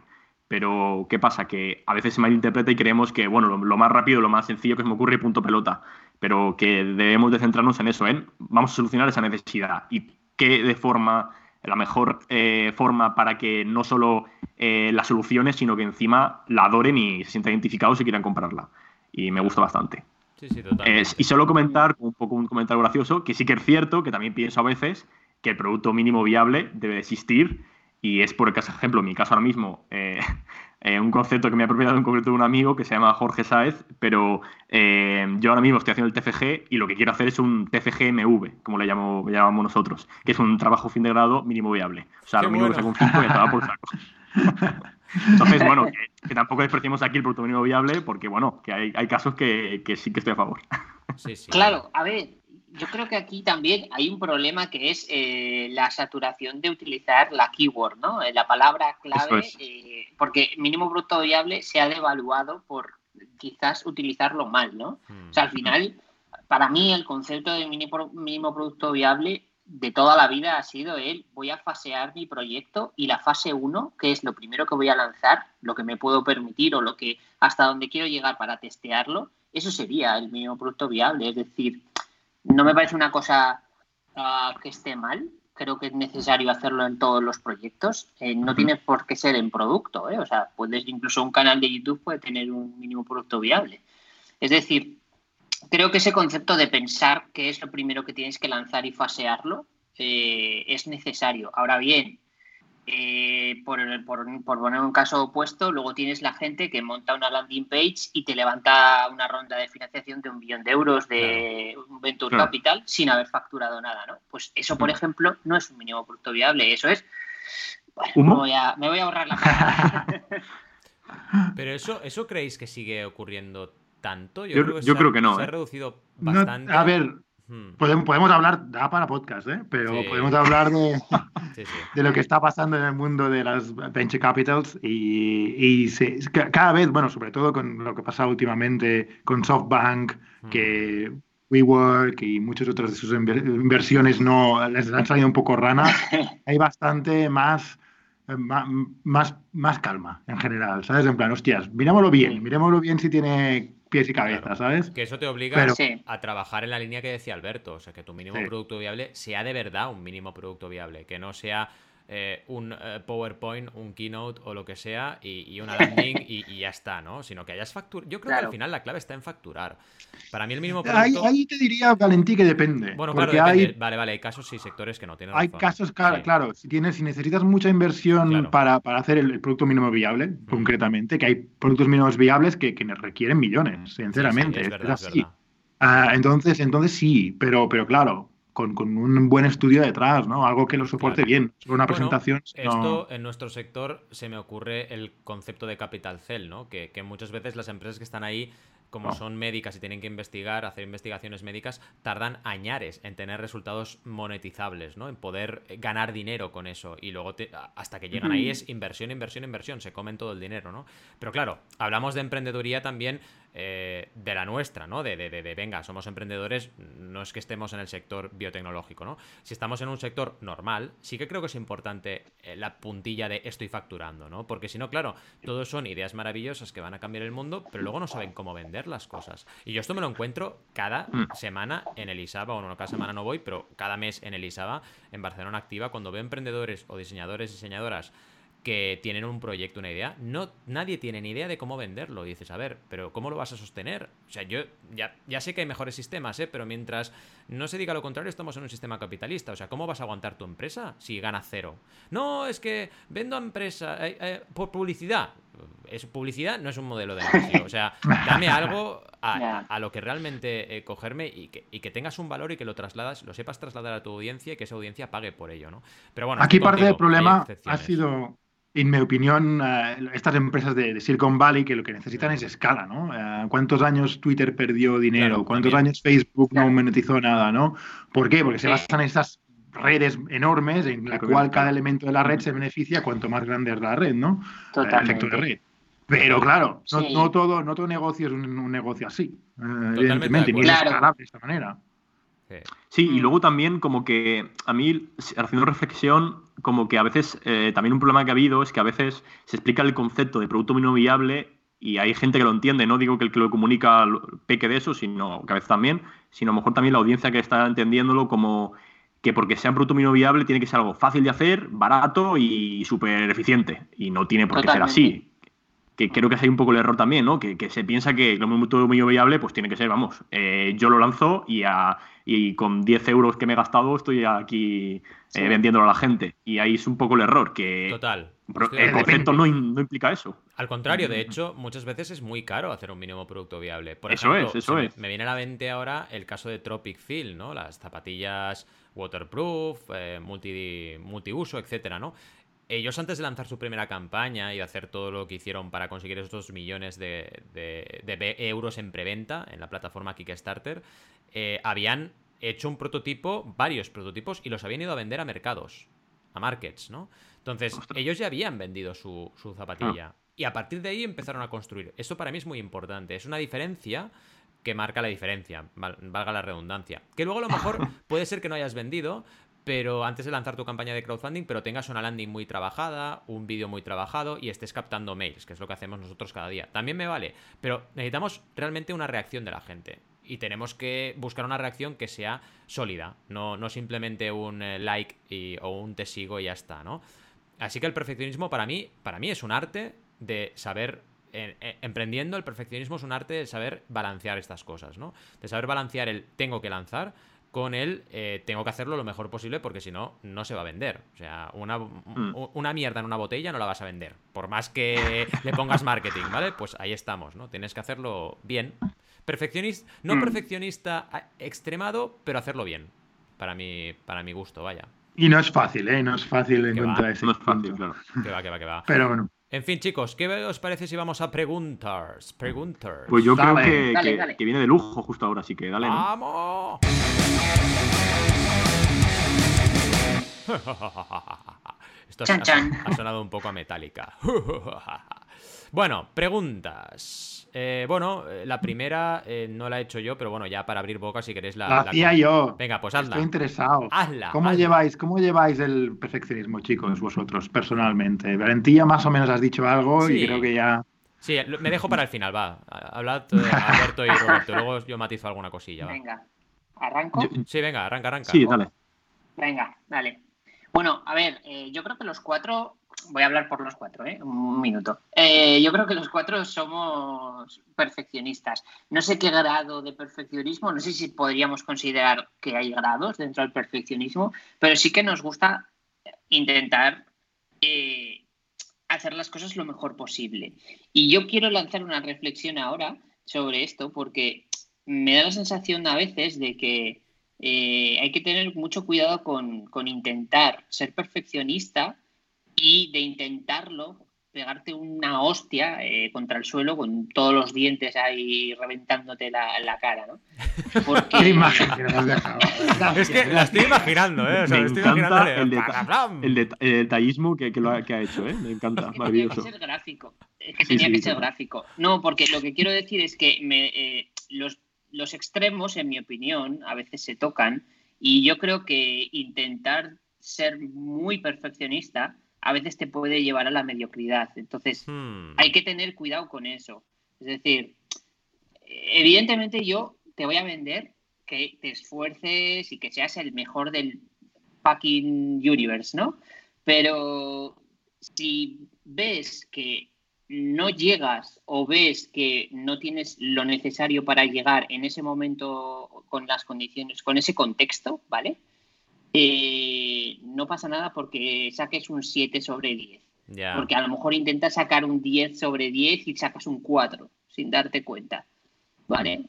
C: Pero, ¿qué pasa? Que a veces se malinterpreta y creemos que, bueno, lo, más rápido, lo más sencillo que se me ocurre, punto pelota. Pero que debemos de centrarnos en eso, ¿eh? Vamos a solucionar esa necesidad. ¿Y qué de forma, la mejor eh, forma para que no solo eh, la soluciones, sino que encima la adoren y se sientan identificados y quieran comprarla? Y me gusta bastante.
A: Sí, sí,
C: y solo comentar, un poco un comentario gracioso, que sí que es cierto, que también pienso a veces que el producto mínimo viable debe existir y es por ejemplo, en mi caso ahora mismo, eh, eh, un concepto que me ha apropiado en concreto de un amigo que se llama Jorge Saez, pero eh, yo ahora mismo estoy haciendo el TFG y lo que quiero hacer es un TFG MV, como le, llamo, llamamos nosotros, que es un trabajo fin de grado mínimo viable. O sea, lo mínimo que saco un 5 y va por saco. Entonces, bueno, que, tampoco despreciemos aquí el producto mínimo viable, porque bueno, que hay, hay casos que, que, sí que estoy a favor.
B: Claro, a ver, yo creo que aquí también hay un problema que es eh, la saturación de utilizar la keyword, ¿no? Eh, la palabra clave, eh, porque mínimo producto viable se ha devaluado por quizás utilizarlo mal, ¿no? O sea, al hmm. final, para mí el concepto de mínimo, mínimo producto viable de toda la vida ha sido el voy a fasear mi proyecto y la fase 1, que es lo primero que voy a lanzar, lo que me puedo permitir o lo que hasta donde quiero llegar para testearlo, eso sería el mínimo producto viable. Es decir, no me parece una cosa ah, que esté mal. Creo que es necesario hacerlo en todos los proyectos. Eh, no tiene por qué ser en producto. ¿eh? O sea, puedes incluso un canal de YouTube puede tener un mínimo producto viable. Es decir, creo que ese concepto de pensar que es lo primero que tienes que lanzar y fasearlo eh, es necesario. Ahora bien, eh, por, poner un caso opuesto, luego tienes la gente que monta una landing page y te levanta una ronda de financiación de un billón de euros de un venture capital sin haber facturado nada, ¿no? Pues eso, por mm. ejemplo, no es un mínimo producto viable, eso es... Bueno, me voy, a, me voy a ahorrar la
A: Pero eso, ¿eso creéis que sigue ocurriendo tanto?
C: Yo, creo, que, no.
A: Se ha ¿eh? reducido bastante.
D: a ver, Podemos, podemos, hablar, da para podcast, ¿eh? pero podemos hablar de, de lo que está pasando en el mundo de las venture capitals y, y cada vez, bueno, sobre todo con lo que pasa últimamente con SoftBank, que WeWork y muchas otras de sus inversiones no les han salido un poco rana, hay bastante más, más, más calma en general, ¿sabes? En plan, hostias, mirémoslo bien, mirémoslo bien si tiene pies y cabeza, ¿sabes?
A: Que eso te obliga a trabajar en la línea que decía Alberto, o sea, que tu mínimo producto viable sea de verdad un mínimo producto viable, que no sea eh, un eh, PowerPoint, un Keynote o lo que sea y, una landing y, ya está, ¿no? Sino que hayas facturado. Yo creo que al final la clave está en facturar. Para mí el mínimo
D: producto... Ahí, te diría, Valentí, que depende.
A: Bueno, claro, depende. Vale, vale, hay casos y sectores que no tienen
D: Hay casos, claro, claro, si, tienes, si necesitas mucha inversión para, hacer el, producto mínimo viable, concretamente, que hay productos mínimos viables que, requieren millones, sinceramente. es verdad, ah, entonces, entonces sí, pero, pero claro, con, un buen estudio detrás, ¿no? Algo que lo soporte bien. Una presentación.
A: Esto en nuestro sector se me ocurre el concepto de capital cell, ¿no? Que, que muchas veces las empresas que están ahí como son médicas y tienen que investigar, hacer investigaciones médicas, tardan añares en tener resultados monetizables, ¿no? En poder ganar dinero con eso. Y luego hasta que llegan ahí es inversión, inversión, inversión. Se comen todo el dinero, ¿no? Pero claro, hablamos de emprendeduría también eh, de la nuestra, ¿no? De, de, de, venga, somos emprendedores, no es que estemos en el sector biotecnológico, ¿no? Si estamos en un sector normal, sí que creo que es importante eh, la puntilla de estoy facturando, ¿no? Porque si no, claro, todos son ideas maravillosas que van a cambiar el mundo, pero luego no saben cómo vender las cosas. Y yo esto me lo encuentro cada mm. semana en el ISABA, bueno, no cada semana no voy, pero cada mes en el ISABA, en Barcelona Activa, cuando veo emprendedores o diseñadores, diseñadoras que tienen un proyecto, una idea, no, nadie tiene ni idea de cómo venderlo. Y dices, a ver, pero ¿cómo lo vas a sostener? O sea, yo ya, ya sé que hay mejores sistemas, ¿eh? pero mientras no se diga lo contrario, estamos en un sistema capitalista. O sea, ¿cómo vas a aguantar tu empresa si gana cero? No, es que vendo a empresa eh, eh, por publicidad. Es, publicidad no es un modelo de negocio. O sea, dame algo a, lo que realmente eh, cogerme y que, y que, tengas un valor y que lo trasladas, lo sepas trasladar a tu audiencia y que esa audiencia pague por ello, ¿no?
D: Pero bueno, aquí parte del problema ha sido en mi opinión, eh, estas empresas de, Silicon Valley que lo que necesitan es escala, ¿no? Eh, ¿Cuántos años Twitter perdió dinero? ¿Cuántos años Facebook no monetizó nada, ¿no? ¿Por qué? Porque se basan en estas redes enormes en la cual cada elemento de la red se beneficia cuanto más grande es la red, ¿no?
B: Totalmente.
D: efecto de red. Pero claro, no, todo, no todo negocio es un, negocio así, eh, evidentemente, ni es escalable de esta manera.
C: Sí, y luego también como que a mí, haciendo reflexión, como que a veces eh, también un problema que ha habido es que a veces se explica el concepto de producto mínimo viable y hay gente que lo entiende, no digo que el que lo comunica peque de eso, sino que a veces también, sino a lo mejor también la audiencia que está entendiéndolo como que porque sea un producto mínimo viable tiene que ser algo fácil de hacer, barato y súper eficiente. Y no tiene por qué ser así que creo que es ahí un poco el error también, ¿no? Que, se piensa que lo muy viable, pues tiene que ser, vamos, eh, yo lo lanzo y, y con 10 euros que me he gastado estoy aquí eh, vendiéndolo a la gente. Y ahí es un poco el error, que
A: Total.
C: el concepto no, implica eso.
A: Al contrario, de hecho, muchas veces es muy caro hacer un mínimo producto viable. Por
C: eso es, eso es.
A: Me viene a la mente ahora el caso de Tropic Field, ¿no? Las zapatillas waterproof, eh, multi, multiuso, etcétera, ¿no? Ellos antes de lanzar su primera campaña y de hacer todo lo que hicieron para conseguir esos millones de, euros en preventa en la plataforma Kickstarter, eh, habían hecho un prototipo, varios prototipos, y los habían ido a vender a mercados, a markets, ¿no? Entonces, ellos ya habían vendido su, su zapatilla. Y a partir de ahí empezaron a construir. Esto para mí es muy importante. Es una diferencia que marca la diferencia, valga la redundancia. Que luego a lo mejor puede ser que no hayas vendido, pero antes de lanzar tu campaña de crowdfunding, pero tengas una landing muy trabajada, un vídeo muy trabajado y estés captando mails, que es lo que hacemos nosotros cada día. También me vale, pero necesitamos realmente una reacción de la gente. Y tenemos que buscar una reacción que sea sólida, no, no simplemente un eh, like o un te sigo y ya está, ¿no? Así que el perfeccionismo para mí, para mí es un arte de saber emprendiendo el perfeccionismo es un arte de saber balancear estas cosas, ¿no? De saber balancear el tengo que lanzar con el eh, tengo que hacerlo lo mejor posible porque si no, no se va a vender. O sea, una, mm. una, mierda en una botella no la vas a vender. Por más que le pongas marketing, ¿vale? Pues ahí estamos, ¿no? Tienes que hacerlo bien. Perfeccionista, no mm. perfeccionista extremado, pero hacerlo bien. Para mi, para mi gusto, vaya.
D: Y no es fácil, ¿eh? No es fácil encontrar ese.
C: No es fácil, claro.
A: Que va, que va, que va.
D: Pero bueno.
A: En fin, chicos, ¿qué os parece si vamos a preguntar? Preguntar.
C: Pues yo creo que, que, viene de lujo justo ahora, así que dale.
A: ¡Vamos! Esto ha, sonado un poco a metálica. bueno, preguntas. Eh, bueno, eh, la primera eh, no la he hecho yo, pero bueno, ya para abrir boca, si queréis la.
D: La hacía yo.
A: Venga, pues hazla.
D: Estoy interesado.
A: Hazla.
D: ¿Cómo, Lleváis, ¿Cómo lleváis el perfeccionismo, chicos, vosotros, personalmente? Valentía, más o menos has dicho algo y creo que ya.
A: Sí, me dejo para el final, va. Hablad Alberto y Roberto. Luego yo matizo alguna cosilla.
B: Venga. ¿Arranco?
A: Sí, venga, arranca, arranca.
C: Sí, dale.
B: Venga, dale. Bueno, a ver, yo creo que los cuatro voy a hablar por los cuatro, ¿eh? un minuto. Eh, yo creo que los cuatro somos perfeccionistas. No sé qué grado de perfeccionismo, no sé si podríamos considerar que hay grados dentro del perfeccionismo, pero sí que nos gusta intentar eh, hacer las cosas lo mejor posible. Y yo quiero lanzar una reflexión ahora sobre esto porque me da la sensación a veces de que hay que tener mucho cuidado con, con intentar ser perfeccionista y de intentarlo, pegarte una hostia eh, contra el suelo con todos los dientes ahí reventándote la, la cara, ¿no?
D: Porque... ¿Qué imagen
A: es que la estoy imaginando, ¿eh? O sea,
C: me
A: estoy
C: encanta el, el, detallismo que, que, lo ha, que, ha, hecho, ¿eh? Me encanta,
B: es
C: maravilloso.
B: Tenía que ser gráfico. Es que tenía que ser gráfico. No, porque lo que quiero decir es que me, eh, los, los extremos, en mi opinión, a veces se tocan y yo creo que intentar ser muy perfeccionista a veces te puede llevar a la mediocridad. Entonces, hmm. hay que tener cuidado con eso. Es decir, evidentemente yo te voy a vender que te esfuerces y que seas el mejor del fucking universe, ¿no? Pero si ves que no llegas o ves que no tienes lo necesario para llegar en ese momento con las condiciones, con ese contexto, ¿vale? Eh, no pasa nada porque saques un 7 sobre 10. Porque a lo mejor intentas sacar un 10 sobre 10 y sacas un 4 sin darte cuenta. ¿Vale?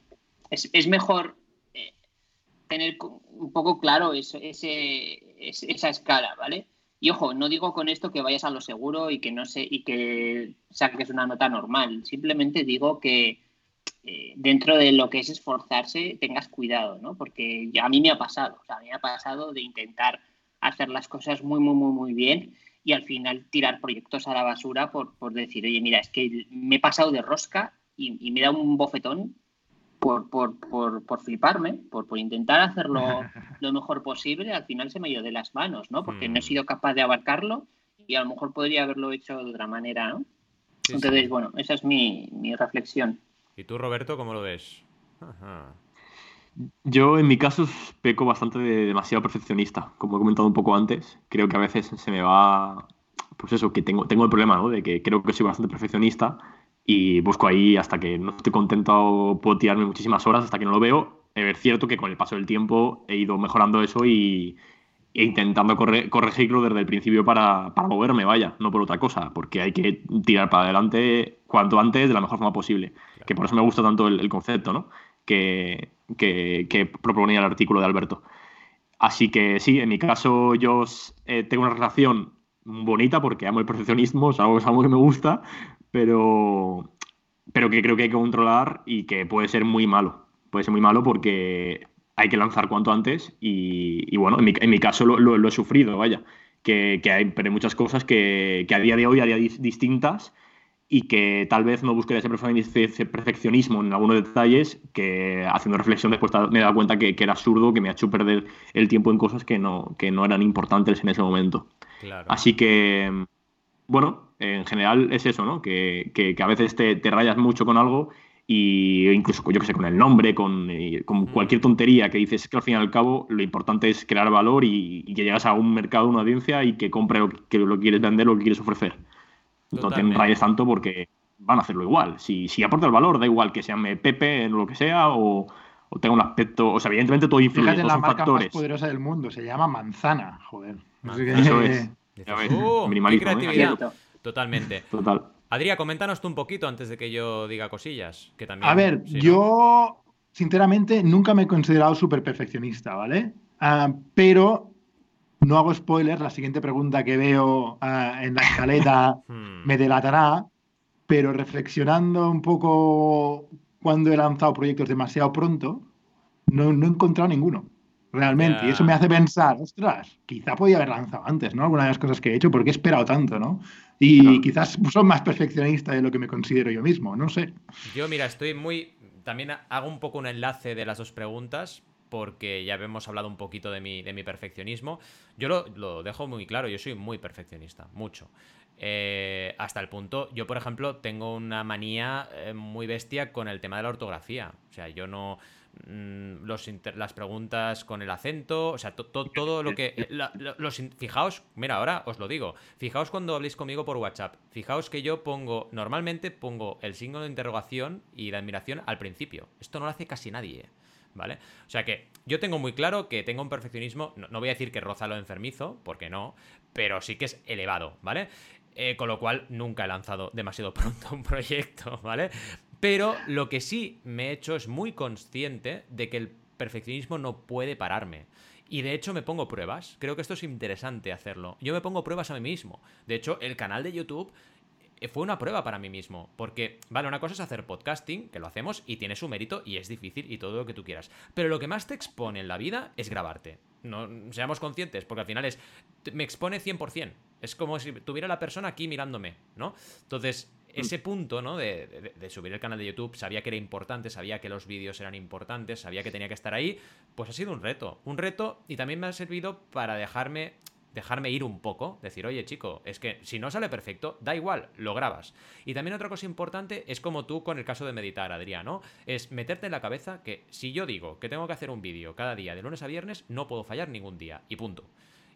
B: Es, mejor eh, tener un poco claro ese, esa escala, ¿vale? Y ojo, no digo con esto que vayas a lo seguro y que no sé y que saques una nota normal. Simplemente digo que eh, dentro de lo que es esforzarse, tengas cuidado, ¿no? Porque a mí me ha pasado, o sea, a mí me ha pasado de intentar hacer las cosas muy, muy, muy, muy bien y al final tirar proyectos a la basura por, por decir, oye, mira, es que me he pasado de rosca y, me da un bofetón por, por, por, por fliparme, por, por intentar hacerlo lo mejor posible, al final se me ido de las manos, ¿no? Porque no he mm. sido capaz de abarcarlo y a lo mejor podría haberlo hecho de otra manera, ¿no? Entonces, bueno, esa es mi, mi reflexión.
A: ¿Y tú, Roberto, cómo lo ves?
C: Yo, en mi caso, peco bastante de demasiado perfeccionista, como he comentado un poco antes. Creo que a veces se me va. Pues eso, que tengo, tengo el problema, ¿no? De que creo que soy bastante perfeccionista y busco ahí hasta que no estoy contento, puedo tirarme muchísimas horas hasta que no lo veo. Es cierto que con el paso del tiempo he ido mejorando eso y, e intentando corregirlo desde el principio para, para, moverme, vaya, no por otra cosa, porque hay que tirar para adelante cuanto antes de la mejor forma posible que por eso me gusta tanto el, concepto ¿no? que, proponía el artículo de Alberto. Así que sí, en mi caso yo eh, tengo una relación bonita porque amo el perfeccionismo, es algo, algo que me gusta, pero, pero que creo que hay que controlar y que puede ser muy malo. Puede ser muy malo porque hay que lanzar cuanto antes y, bueno, en mi, caso lo, he sufrido, vaya, que, hay muchas cosas que, a día de hoy haría distintas y que tal vez no busque ese perfeccionismo en algunos detalles que haciendo reflexión después me he dado cuenta que, era absurdo, que me ha hecho perder el tiempo en cosas que no, que no eran importantes en ese momento. Así que, bueno, en general es eso, ¿no? Que, que, a veces te, te, rayas mucho con algo y incluso, yo que sé, con el nombre, con, con, mm. cualquier tontería que dices que al fin y al cabo lo importante es crear valor y, que llegas a un mercado, una audiencia y que compre lo que lo quieres vender, lo que quieres ofrecer. No te rayes tanto porque van a hacerlo igual. Si, si aporta el valor, da igual que se llame Pepe en lo que sea o, o tenga un aspecto. O sea, evidentemente todo influye.
D: Fíjate, la marca más poderosa del mundo se llama Manzana, joder.
C: Eso es. Ya ves,
A: uh, ¿eh? Totalmente. Total. Adrián, coméntanos tú un poquito antes de que yo diga cosillas. Que también,
D: a ver, yo sinceramente nunca me he considerado súper perfeccionista, ¿vale? Ah, pero no hago spoilers, la siguiente pregunta que veo ah, en la escaleta hmm. me delatará, pero reflexionando un poco cuando he lanzado proyectos demasiado pronto, no, no he encontrado ninguno realmente. Y eso me hace pensar, ostras, quizá podía haber lanzado antes, ¿no? Algunas de las cosas que he hecho, porque he esperado tanto, ¿no? Y quizás son más perfeccionista de lo que me considero yo mismo, no sé.
A: Yo, mira, estoy muy. También hago un poco un enlace de las dos preguntas, porque ya hemos hablado un poquito de mi, de mi perfeccionismo. Yo lo, dejo muy claro, yo soy muy perfeccionista, mucho. Eh, hasta el punto, yo por ejemplo tengo una manía eh, muy bestia con el tema de la ortografía. O sea, yo no... Mm, los las preguntas con el acento, o sea, todo lo que... los, fijaos, mira, ahora os lo digo, fijaos cuando habléis conmigo por WhatsApp, fijaos que yo pongo, normalmente pongo el signo de interrogación y la admiración al principio. Esto no lo hace casi nadie. ¿Vale? O sea que yo tengo muy claro que tengo un perfeccionismo, no, voy a decir que roza lo enfermizo, porque no, pero sí que es elevado, ¿vale? Eh, con lo cual nunca he lanzado demasiado pronto un proyecto, ¿vale? Pero lo que sí me he hecho es muy consciente de que el perfeccionismo no puede pararme. Y de hecho me pongo pruebas. Creo que esto es interesante hacerlo. Yo me pongo pruebas a mí mismo. De hecho, el canal de YouTube eh, fue una prueba para mí mismo. Porque, vale, una cosa es hacer podcasting, que lo hacemos y tiene su mérito y es difícil y todo lo que tú quieras. Pero lo que más te expone en la vida es grabarte. No seamos conscientes, porque al final es. Me expone 100%. Es como si tuviera la persona aquí mirándome, ¿no? Entonces, ese punto, ¿no? De, subir el canal de YouTube, sabía que era importante, sabía que los vídeos eran importantes, sabía que tenía que estar ahí, pues ha sido un reto. Un reto y también me ha servido para dejarme dejarme ir un poco, decir, oye chico, es que si no sale perfecto, da igual, lo grabas. Y también otra cosa importante es como tú con el caso de meditar, Adrián, ¿no? Es meterte en la cabeza que si yo digo que tengo que hacer un vídeo cada día de lunes a viernes, no puedo fallar ningún día, y punto.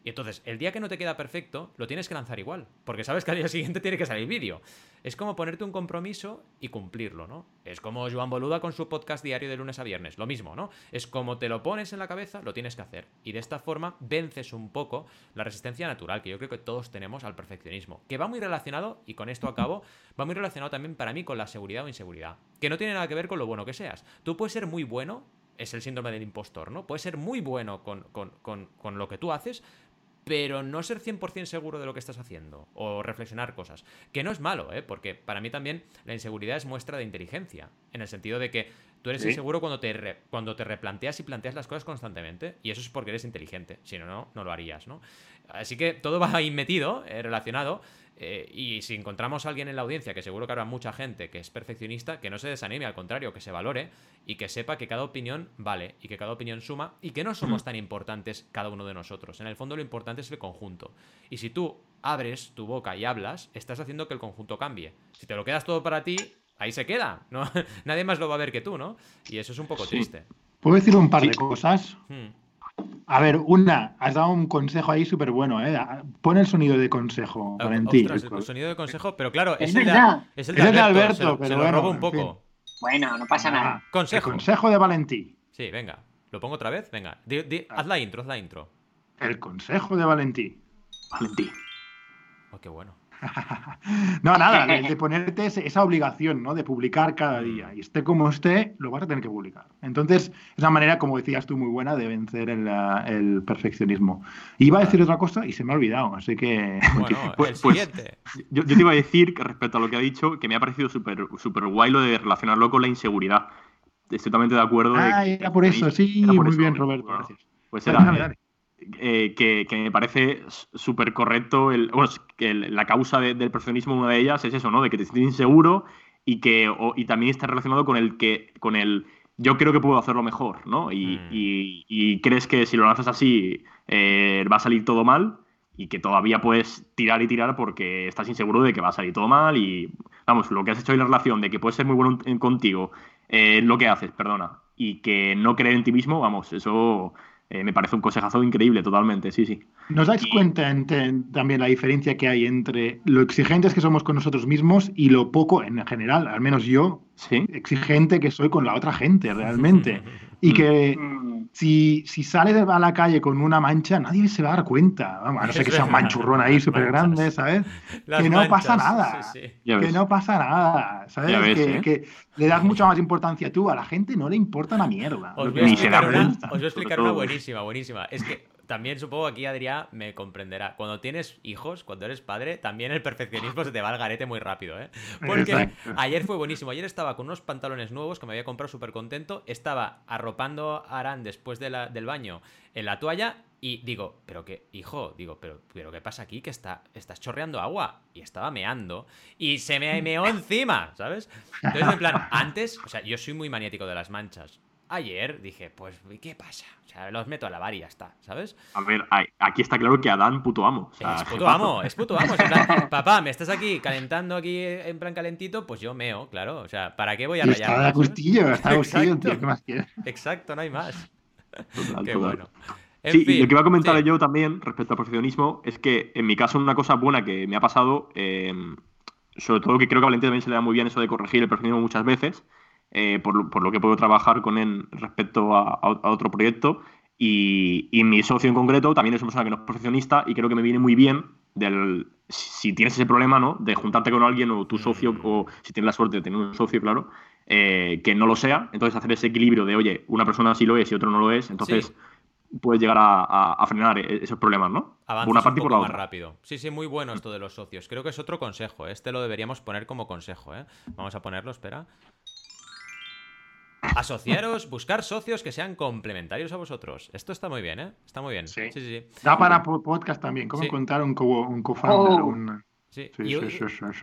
A: Y entonces, el día que no te queda perfecto, lo tienes que lanzar igual, porque sabes que al día siguiente tiene que salir vídeo. Es como ponerte un compromiso y cumplirlo, ¿no? Es como Joan Boluda con su podcast diario de lunes a viernes, lo mismo, ¿no? Es como te lo pones en la cabeza, lo tienes que hacer. Y de esta forma vences un poco la resistencia natural que yo creo que todos tenemos al perfeccionismo, que va muy relacionado, y con esto acabo, va muy relacionado también para mí con la seguridad o inseguridad, que no tiene nada que ver con lo bueno que seas. Tú puedes ser muy bueno es el síndrome del impostor, ¿no? Puedes ser muy bueno con, con, con, con, lo que tú haces, pero no ser 100% seguro de lo que estás haciendo o reflexionar cosas. Que no es malo, ¿eh? porque para mí también la inseguridad es muestra de inteligencia, en el sentido de que tú eres inseguro cuando te, cuando te replanteas y planteas las cosas constantemente, y eso es porque eres inteligente, si no, no, no lo harías, ¿no? Así que todo va ahí metido, eh, relacionado, eh, y si encontramos a alguien en la audiencia, que seguro que habrá mucha gente que es perfeccionista, que no se desanime, al contrario, que se valore y que sepa que cada opinión vale y que cada opinión suma y que no somos mm. tan importantes cada uno de nosotros. En el fondo lo importante es el conjunto. Y si tú abres tu boca y hablas, estás haciendo que el conjunto cambie. Si te lo quedas todo para ti, ahí se queda. ¿no? Nadie más lo va a ver que tú, ¿no? Y eso es un poco triste.
D: ¿Puedo decir un par de cosas? Hmm. A ver, una, has dado un consejo ahí súper bueno, ¿eh? Pon el sonido de consejo, ah, Valentín.
A: el sonido de consejo, pero claro, es, el, de, es el de Alberto, pero lo robo un poco.
B: Bueno, no pasa nada.
A: Consejo.
D: El consejo de Valentín.
A: Sí, venga. ¿Lo pongo otra vez? Venga. haz la intro, haz la intro.
D: El consejo de Valentín.
C: Valentín.
A: Oh, qué bueno.
D: no, nada, de, ponerte esa obligación, ¿no? De publicar cada mm. día. Y esté como esté, lo vas a tener que publicar. Entonces, es una manera, como decías tú, muy buena de vencer el, perfeccionismo. Iba a decir otra cosa y se me ha olvidado, así que...
A: Bueno, pues, pues
C: yo, te iba a decir que respecto a lo que ha dicho, que me ha parecido súper super guay lo de relacionarlo con la inseguridad. estoy totalmente de acuerdo.
D: Ah, era por eso, sí, muy bien, Roberto, gracias.
C: Pues era eh, que, me parece súper correcto, el, bueno, que la causa del perfeccionismo, una de ellas, es eso, ¿no? De que te sientes inseguro y que y también está relacionado con el que con el yo creo que puedo hacerlo mejor, ¿no? Y, mm. crees que si lo lanzas así eh, va a salir todo mal y que todavía puedes tirar y tirar porque estás inseguro de que va a salir todo mal y, vamos, lo que has hecho en la relación de que puedes ser muy bueno contigo, eh, lo que haces, perdona, y que no creer en ti mismo, vamos, eso eh, me parece un consejazo increíble, totalmente, sí, sí.
D: ¿Nos dais cuenta también la diferencia que hay entre lo exigentes que somos con nosotros mismos y lo poco, en general, al menos yo, exigente que soy con la otra gente, realmente? y que mm. si, si sales a la calle con una mancha, nadie se va a dar cuenta. Vamos, a no ser que sea un manchurrón ahí súper grande, ¿sabes? que no pasa nada. Que no pasa nada, ¿sabes? ¿eh? que, le das mucha más importancia tú. A la gente no le importa una mierda.
A: Os voy a explicar, una, os voy a explicar una buenísima, buenísima. Es que también supongo que aquí Adrián me comprenderá. Cuando tienes hijos, cuando eres padre, también el perfeccionismo se te va al garete muy rápido, ¿eh? Porque ayer fue buenísimo. Ayer estaba con unos pantalones nuevos que me había comprado súper contento. Estaba arropando a Arán después del baño en la toalla y digo, pero qué, hijo, digo, pero, pero ¿qué pasa aquí? Que está, estás chorreando agua. Y estaba meando. Y se me meó encima, ¿sabes? Entonces, en plan, antes, o sea, yo soy muy maniático de las manchas. Ayer dije, pues, ¿qué pasa? O sea, los meto a lavar y ya está, ¿sabes?
C: A ver, aquí está claro que Adán puto amo.
A: es puto amo, es puto amo. papá, me estás aquí calentando aquí en plan calentito, pues yo meo, claro. O sea, ¿para qué voy a rayar?
D: Está está a gustillo, tío, ¿qué más quieres?
A: Exacto, no hay más. qué bueno.
C: sí, y lo que iba a comentar yo también respecto al perfeccionismo es que en mi caso una cosa buena que me ha pasado, eh, sobre todo que creo que a Valentín también se le da muy bien eso de corregir el perfeccionismo muchas veces, eh, por, lo que puedo trabajar con él respecto a, otro proyecto. Y, mi socio en concreto también es una persona que no es profesionista y creo que me viene muy bien del, si tienes ese problema, ¿no? De juntarte con alguien o tu socio, o si tienes la suerte de tener un socio, claro, eh, que no lo sea. Entonces hacer ese equilibrio de, oye, una persona sí lo es y otro no lo es. Entonces puedes llegar a, frenar e, esos problemas, ¿no?
A: Avanzas una parte un poco por más rápido. Sí, sí, muy bueno esto de los socios. Creo que es otro consejo. ¿eh? Este lo deberíamos poner como consejo, ¿eh? Vamos a ponerlo, espera. Asociaros, buscar socios que sean complementarios a vosotros. Esto está muy bien, ¿eh? Está muy bien. Sí, sí, sí.
D: Da para podcast también. ¿Cómo contar un co-founder? Oh.
A: Sí.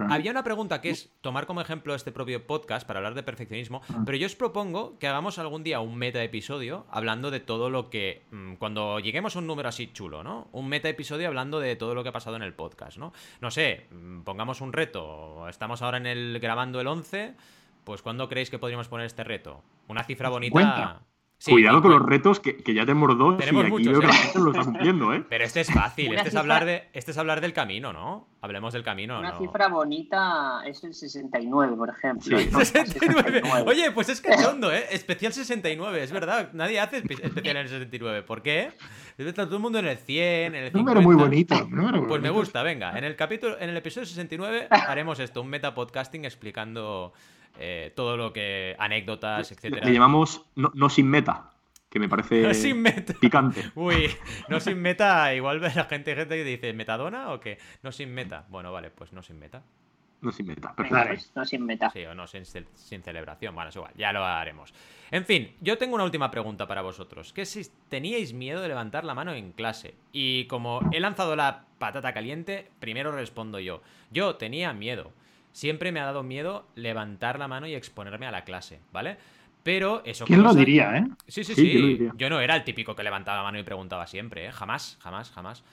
A: había una pregunta que es tomar como ejemplo este propio podcast para hablar de perfeccionismo, ah. pero yo os propongo que hagamos algún día un meta episodio hablando de todo lo que. Mm, cuando lleguemos a un número así chulo, ¿no? Un meta episodio hablando de todo lo que ha pasado en el podcast, ¿no? No sé, mm, pongamos un reto. Estamos ahora en el grabando el 11 pues ¿cuándo creéis que podríamos poner este reto? Una cifra bonita.
C: Cuidado con los retos que, ya tenemos dos Tenemos y aquí veo que la ¿eh? gente lo está cumpliendo, ¿eh?
A: Pero este es fácil, este, es hablar de, este es hablar del camino, ¿no? Hablemos del camino.
B: Una cifra bonita es el 69, por ejemplo.
A: 69. Oye, pues es cachondo, ¿eh? Especial 69, es verdad. Nadie hace especial en el 69. ¿Por qué? Está todo el mundo en el 100, en el 50.
D: Número muy bonito.
A: pues me gusta, venga. En el capítulo, en el episodio 69 haremos esto, un meta podcasting explicando eh, todo lo que. anécdotas, etcétera.
C: Le, llamamos no, sin meta. Que me parece no sin meta. picante.
A: Uy, no sin meta, igual ve la gente, gente que dice ¿metadona o qué? No sin meta. Bueno, vale, pues no sin meta.
C: No sin meta,
B: perfecto. no sin meta.
A: Sí, o no sin, celebración. Bueno, es igual, ya lo haremos. En fin, yo tengo una última pregunta para vosotros. Que si teníais miedo de levantar la mano en clase. Y como he lanzado la patata caliente, primero respondo yo. Yo tenía miedo. Siempre me ha dado miedo levantar la mano y exponerme a la clase, ¿vale? Pero eso...
D: ¿Quién lo diría, eh?
A: Sí, sí, sí. Yo no era el típico que levantaba la mano y preguntaba siempre, ¿eh? Jamás, jamás, jamás.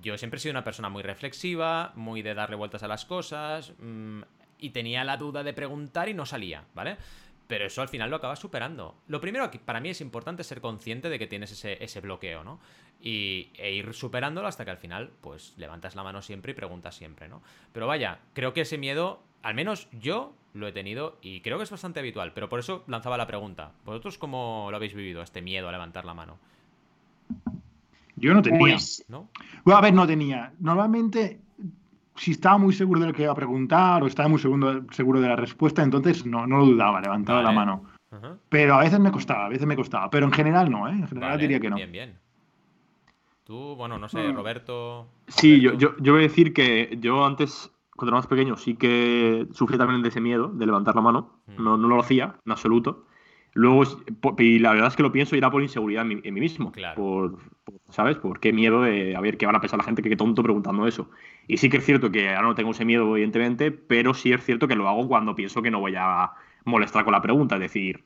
A: Yo siempre he sido una persona muy reflexiva, muy de darle vueltas a las cosas, mm, y tenía la duda de preguntar y no salía, ¿vale? Pero eso al final lo acabas superando. Lo primero que para mí es importante ser consciente de que tienes ese, ese bloqueo, ¿no? Y, e ir superándolo hasta que al final, pues, levantas la mano siempre y preguntas siempre, ¿no? Pero vaya, creo que ese miedo al menos yo lo he tenido y creo que es bastante habitual, pero por eso lanzaba la pregunta. ¿Vosotros cómo lo habéis vivido, este miedo a levantar la mano?
D: Yo no tenía. Pues, ¿No? Bueno, a ver, no tenía. Normalmente, si estaba muy seguro de lo que iba a preguntar o estaba muy seguro, seguro de la respuesta, entonces no, no lo dudaba, levantaba la mano. Pero a veces me costaba, a veces me costaba. Pero en general no, ¿eh? En general diría que no.
A: Bien, bien. Tú, bueno, no sé, Roberto.
C: Sí, Yo, yo, yo voy a decir que yo antes cuando era más pequeño sí que sufrí también de ese miedo de levantar la mano. Mm. No, no lo hacía, en absoluto. Luego, y la verdad es que lo pienso irá por inseguridad en mí, mismo.
A: Claro.
C: Por, ¿Sabes? Por qué miedo de a ver qué van a pensar la gente que qué tonto preguntando eso. Y sí que es cierto que ahora no tengo ese miedo, evidentemente, pero sí es cierto que lo hago cuando pienso que no voy a molestar con la pregunta. Es decir,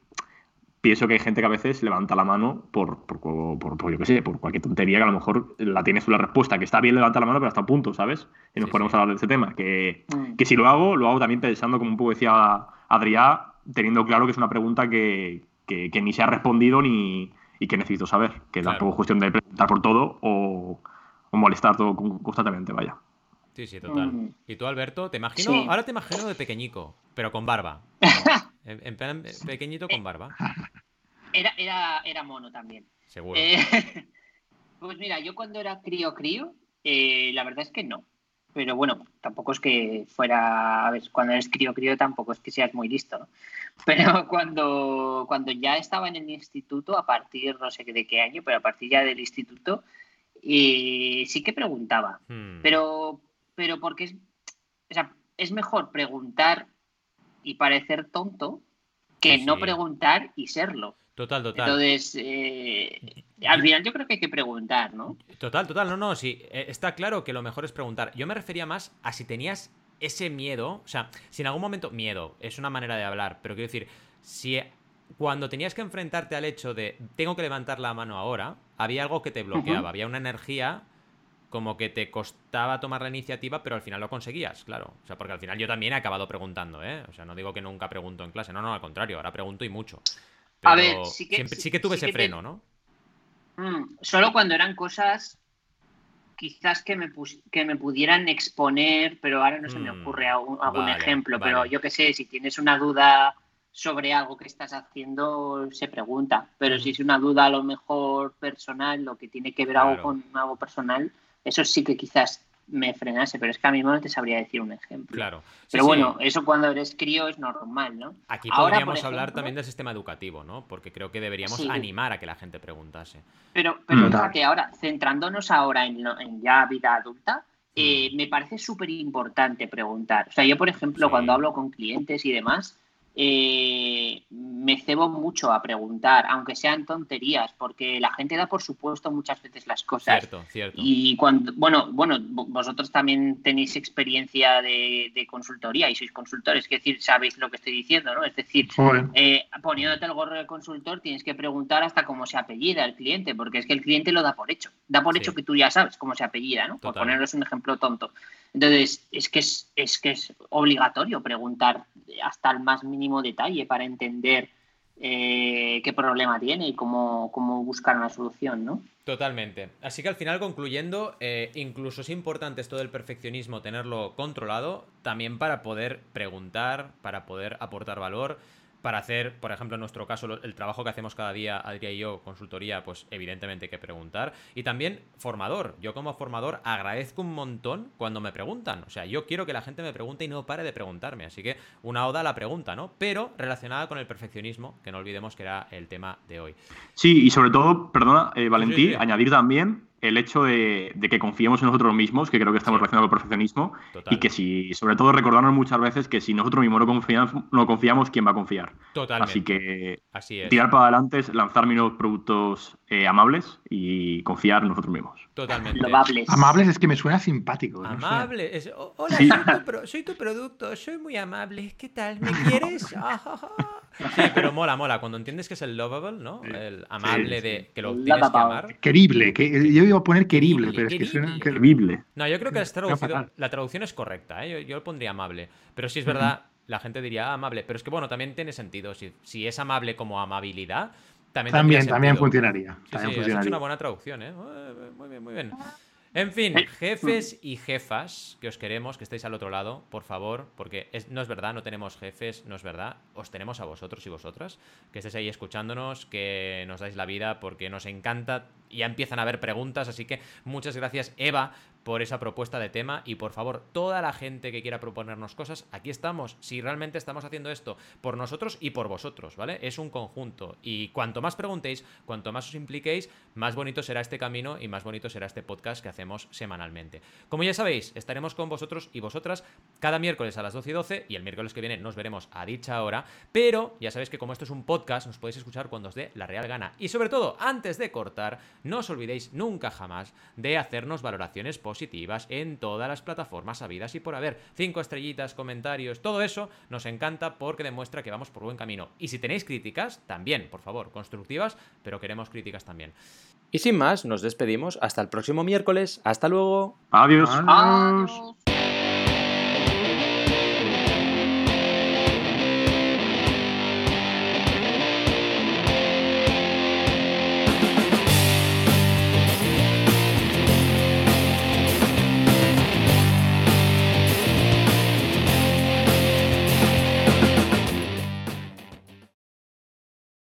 C: pienso que hay gente que a veces levanta la mano por, por, por, yo qué sé, por cualquier tontería que a lo mejor la tienes la respuesta, que está bien levantar la mano, pero hasta un punto, ¿sabes? Y nos ponemos a hablar de ese tema. Que, mm. que si lo hago, lo hago también pensando, como un poco decía Adrián, teniendo claro que es una pregunta que, ni se ha respondido ni y que necesito saber. Que tampoco es cuestión de preguntar por todo o, molestar todo constantemente, vaya.
A: Sí, sí, total. Mm. ¿Y tú, Alberto? Te imagino, ahora te imagino de pequeñico, pero con barba. en, plan pequeñito con barba.
B: Era, era, era mono también.
A: Seguro.
B: Eh, pues mira, yo cuando era crío crío, eh, la verdad es que no pero bueno, tampoco es que fuera, a ver, cuando eres crío crío tampoco es que seas muy listo, ¿no? Pero cuando, cuando ya estaba en el instituto, a partir, no sé de qué año, pero a partir ya del instituto, sí que preguntaba, hmm. pero, pero porque es, o sea, es mejor preguntar y parecer tonto que no preguntar y serlo.
A: Total, total.
B: Entonces, eh, al final yo creo que hay que preguntar, ¿no?
A: Total, total, no, no, sí, eh, está claro que lo mejor es preguntar. Yo me refería más a si tenías ese miedo, o sea, si en algún momento, miedo, es una manera de hablar, pero quiero decir, si cuando tenías que enfrentarte al hecho de tengo que levantar la mano ahora, había algo que te bloqueaba, había una energía como que te costaba tomar la iniciativa, pero al final lo conseguías, claro. O sea, porque al final yo también he acabado preguntando, ¿eh? O sea, no digo que nunca pregunto en clase, no, no, al contrario, ahora pregunto y mucho a ver, sí que, sí, que tuve ese freno, ¿no?
B: Mm, solo cuando eran cosas quizás que me, que me pudieran exponer, pero ahora no se me mm, ocurre algún, ejemplo, pero yo qué sé, si tienes una duda sobre algo que estás haciendo, se pregunta, pero si mm. es una duda a lo mejor personal, lo que tiene que ver algo con algo personal, eso sí que quizás me frenase, pero es que a mí no te sabría decir un ejemplo.
A: Claro.
B: pero bueno, eso cuando eres crío es normal, ¿no?
A: Aquí podríamos hablar también del sistema educativo, ¿no? Porque creo que deberíamos animar a que la gente preguntase.
B: Pero, pero fíjate, ahora, centrándonos ahora en, en ya vida adulta, eh, mm. me parece súper importante preguntar. O sea, yo, por ejemplo, cuando hablo con clientes y demás, eh, me cebo mucho a preguntar, aunque sean tonterías, porque la gente da por supuesto muchas veces las cosas.
A: Cierto, cierto.
B: Y cuando, bueno, bueno, vosotros también tenéis experiencia de, consultoría y sois consultores, es decir, sabéis lo que estoy diciendo, ¿no? Es decir, eh, poniéndote el gorro de consultor tienes que preguntar hasta cómo se apellida el cliente, porque es que el cliente lo da por hecho, da por hecho que tú ya sabes cómo se apellida, ¿no? Por poneros un ejemplo tonto. Entonces, es que es, es que es obligatorio preguntar hasta el más mínimo detalle para entender eh, qué problema tiene y cómo, cómo, buscar una solución, ¿no?
A: Totalmente. Así que al final, concluyendo, eh, incluso es importante esto del perfeccionismo tenerlo controlado, también para poder preguntar, para poder aportar valor para hacer, por ejemplo, en nuestro caso, el trabajo que hacemos cada día, Adrián y yo, consultoría, pues evidentemente hay que preguntar. Y también formador. Yo como formador agradezco un montón cuando me preguntan. O sea, yo quiero que la gente me pregunte y no pare de preguntarme. Así que una oda a la pregunta, ¿no? Pero relacionada con el perfeccionismo, que no olvidemos que era el tema de hoy.
C: Sí, y sobre todo, perdona, eh, Valentín, añadir también el hecho de, que confiemos en nosotros mismos, que creo que estamos relacionados con el perfeccionismo, y que si, sobre todo, recordarnos muchas veces que si nosotros mismos no confiamos, no confiamos ¿quién va a confiar?
A: Totalmente.
C: Así que tirar para adelante es lanzar nuevos productos eh, amables y confiar en nosotros mismos.
A: Totalmente.
D: Amables es que me suena simpático.
A: Amable. hola, soy, tu soy, tu producto, soy muy amable. ¿Qué tal? ¿Me quieres? Sí, pero mola, mola. Cuando entiendes que es el lovable, ¿no? El amable de que lo tienes que amar.
D: Querible. Que, yo iba a poner querible, pero es que suena querible.
A: No, yo creo que la traducción es correcta. ¿eh? Yo, yo, lo pondría amable. Pero si es verdad, la gente diría amable. Pero es que, bueno, también tiene sentido. Si, si es amable como amabilidad, también
D: También, también funcionaría. También
A: sí,
D: funcionaría.
A: Es una buena traducción, ¿eh? Muy bien, muy bien. En fin, jefes y jefas que os queremos, que estéis al otro lado, por favor, porque no es verdad, no tenemos jefes, no es verdad, os tenemos a vosotros y vosotras, que estéis ahí escuchándonos, que nos dais la vida porque nos encanta, ya empiezan a haber preguntas, así que muchas gracias Eva por esa propuesta de tema y por favor, toda la gente que quiera proponernos cosas, aquí estamos. Si realmente estamos haciendo esto por nosotros y por vosotros, ¿vale? Es un conjunto y cuanto más preguntéis, cuanto más os impliquéis, más bonito será este camino y más bonito será este podcast que hacemos semanalmente. Como ya sabéis, estaremos con vosotros y vosotras cada miércoles a las 12 y 12 y el miércoles que viene nos veremos a dicha hora, pero ya sabéis que como esto es un podcast, nos podéis escuchar cuando os dé la real gana. Y sobre todo, antes de cortar, no os olvidéis nunca jamás de hacernos valoraciones positivas en todas las plataformas habidas y por haber. Cinco estrellitas, comentarios, todo eso nos encanta porque demuestra que vamos por buen camino. Y si tenéis críticas, también, por favor, constructivas, pero queremos críticas también. Y sin más, nos despedimos. Hasta el próximo miércoles. Hasta luego.
C: Adiós.
B: Adiós.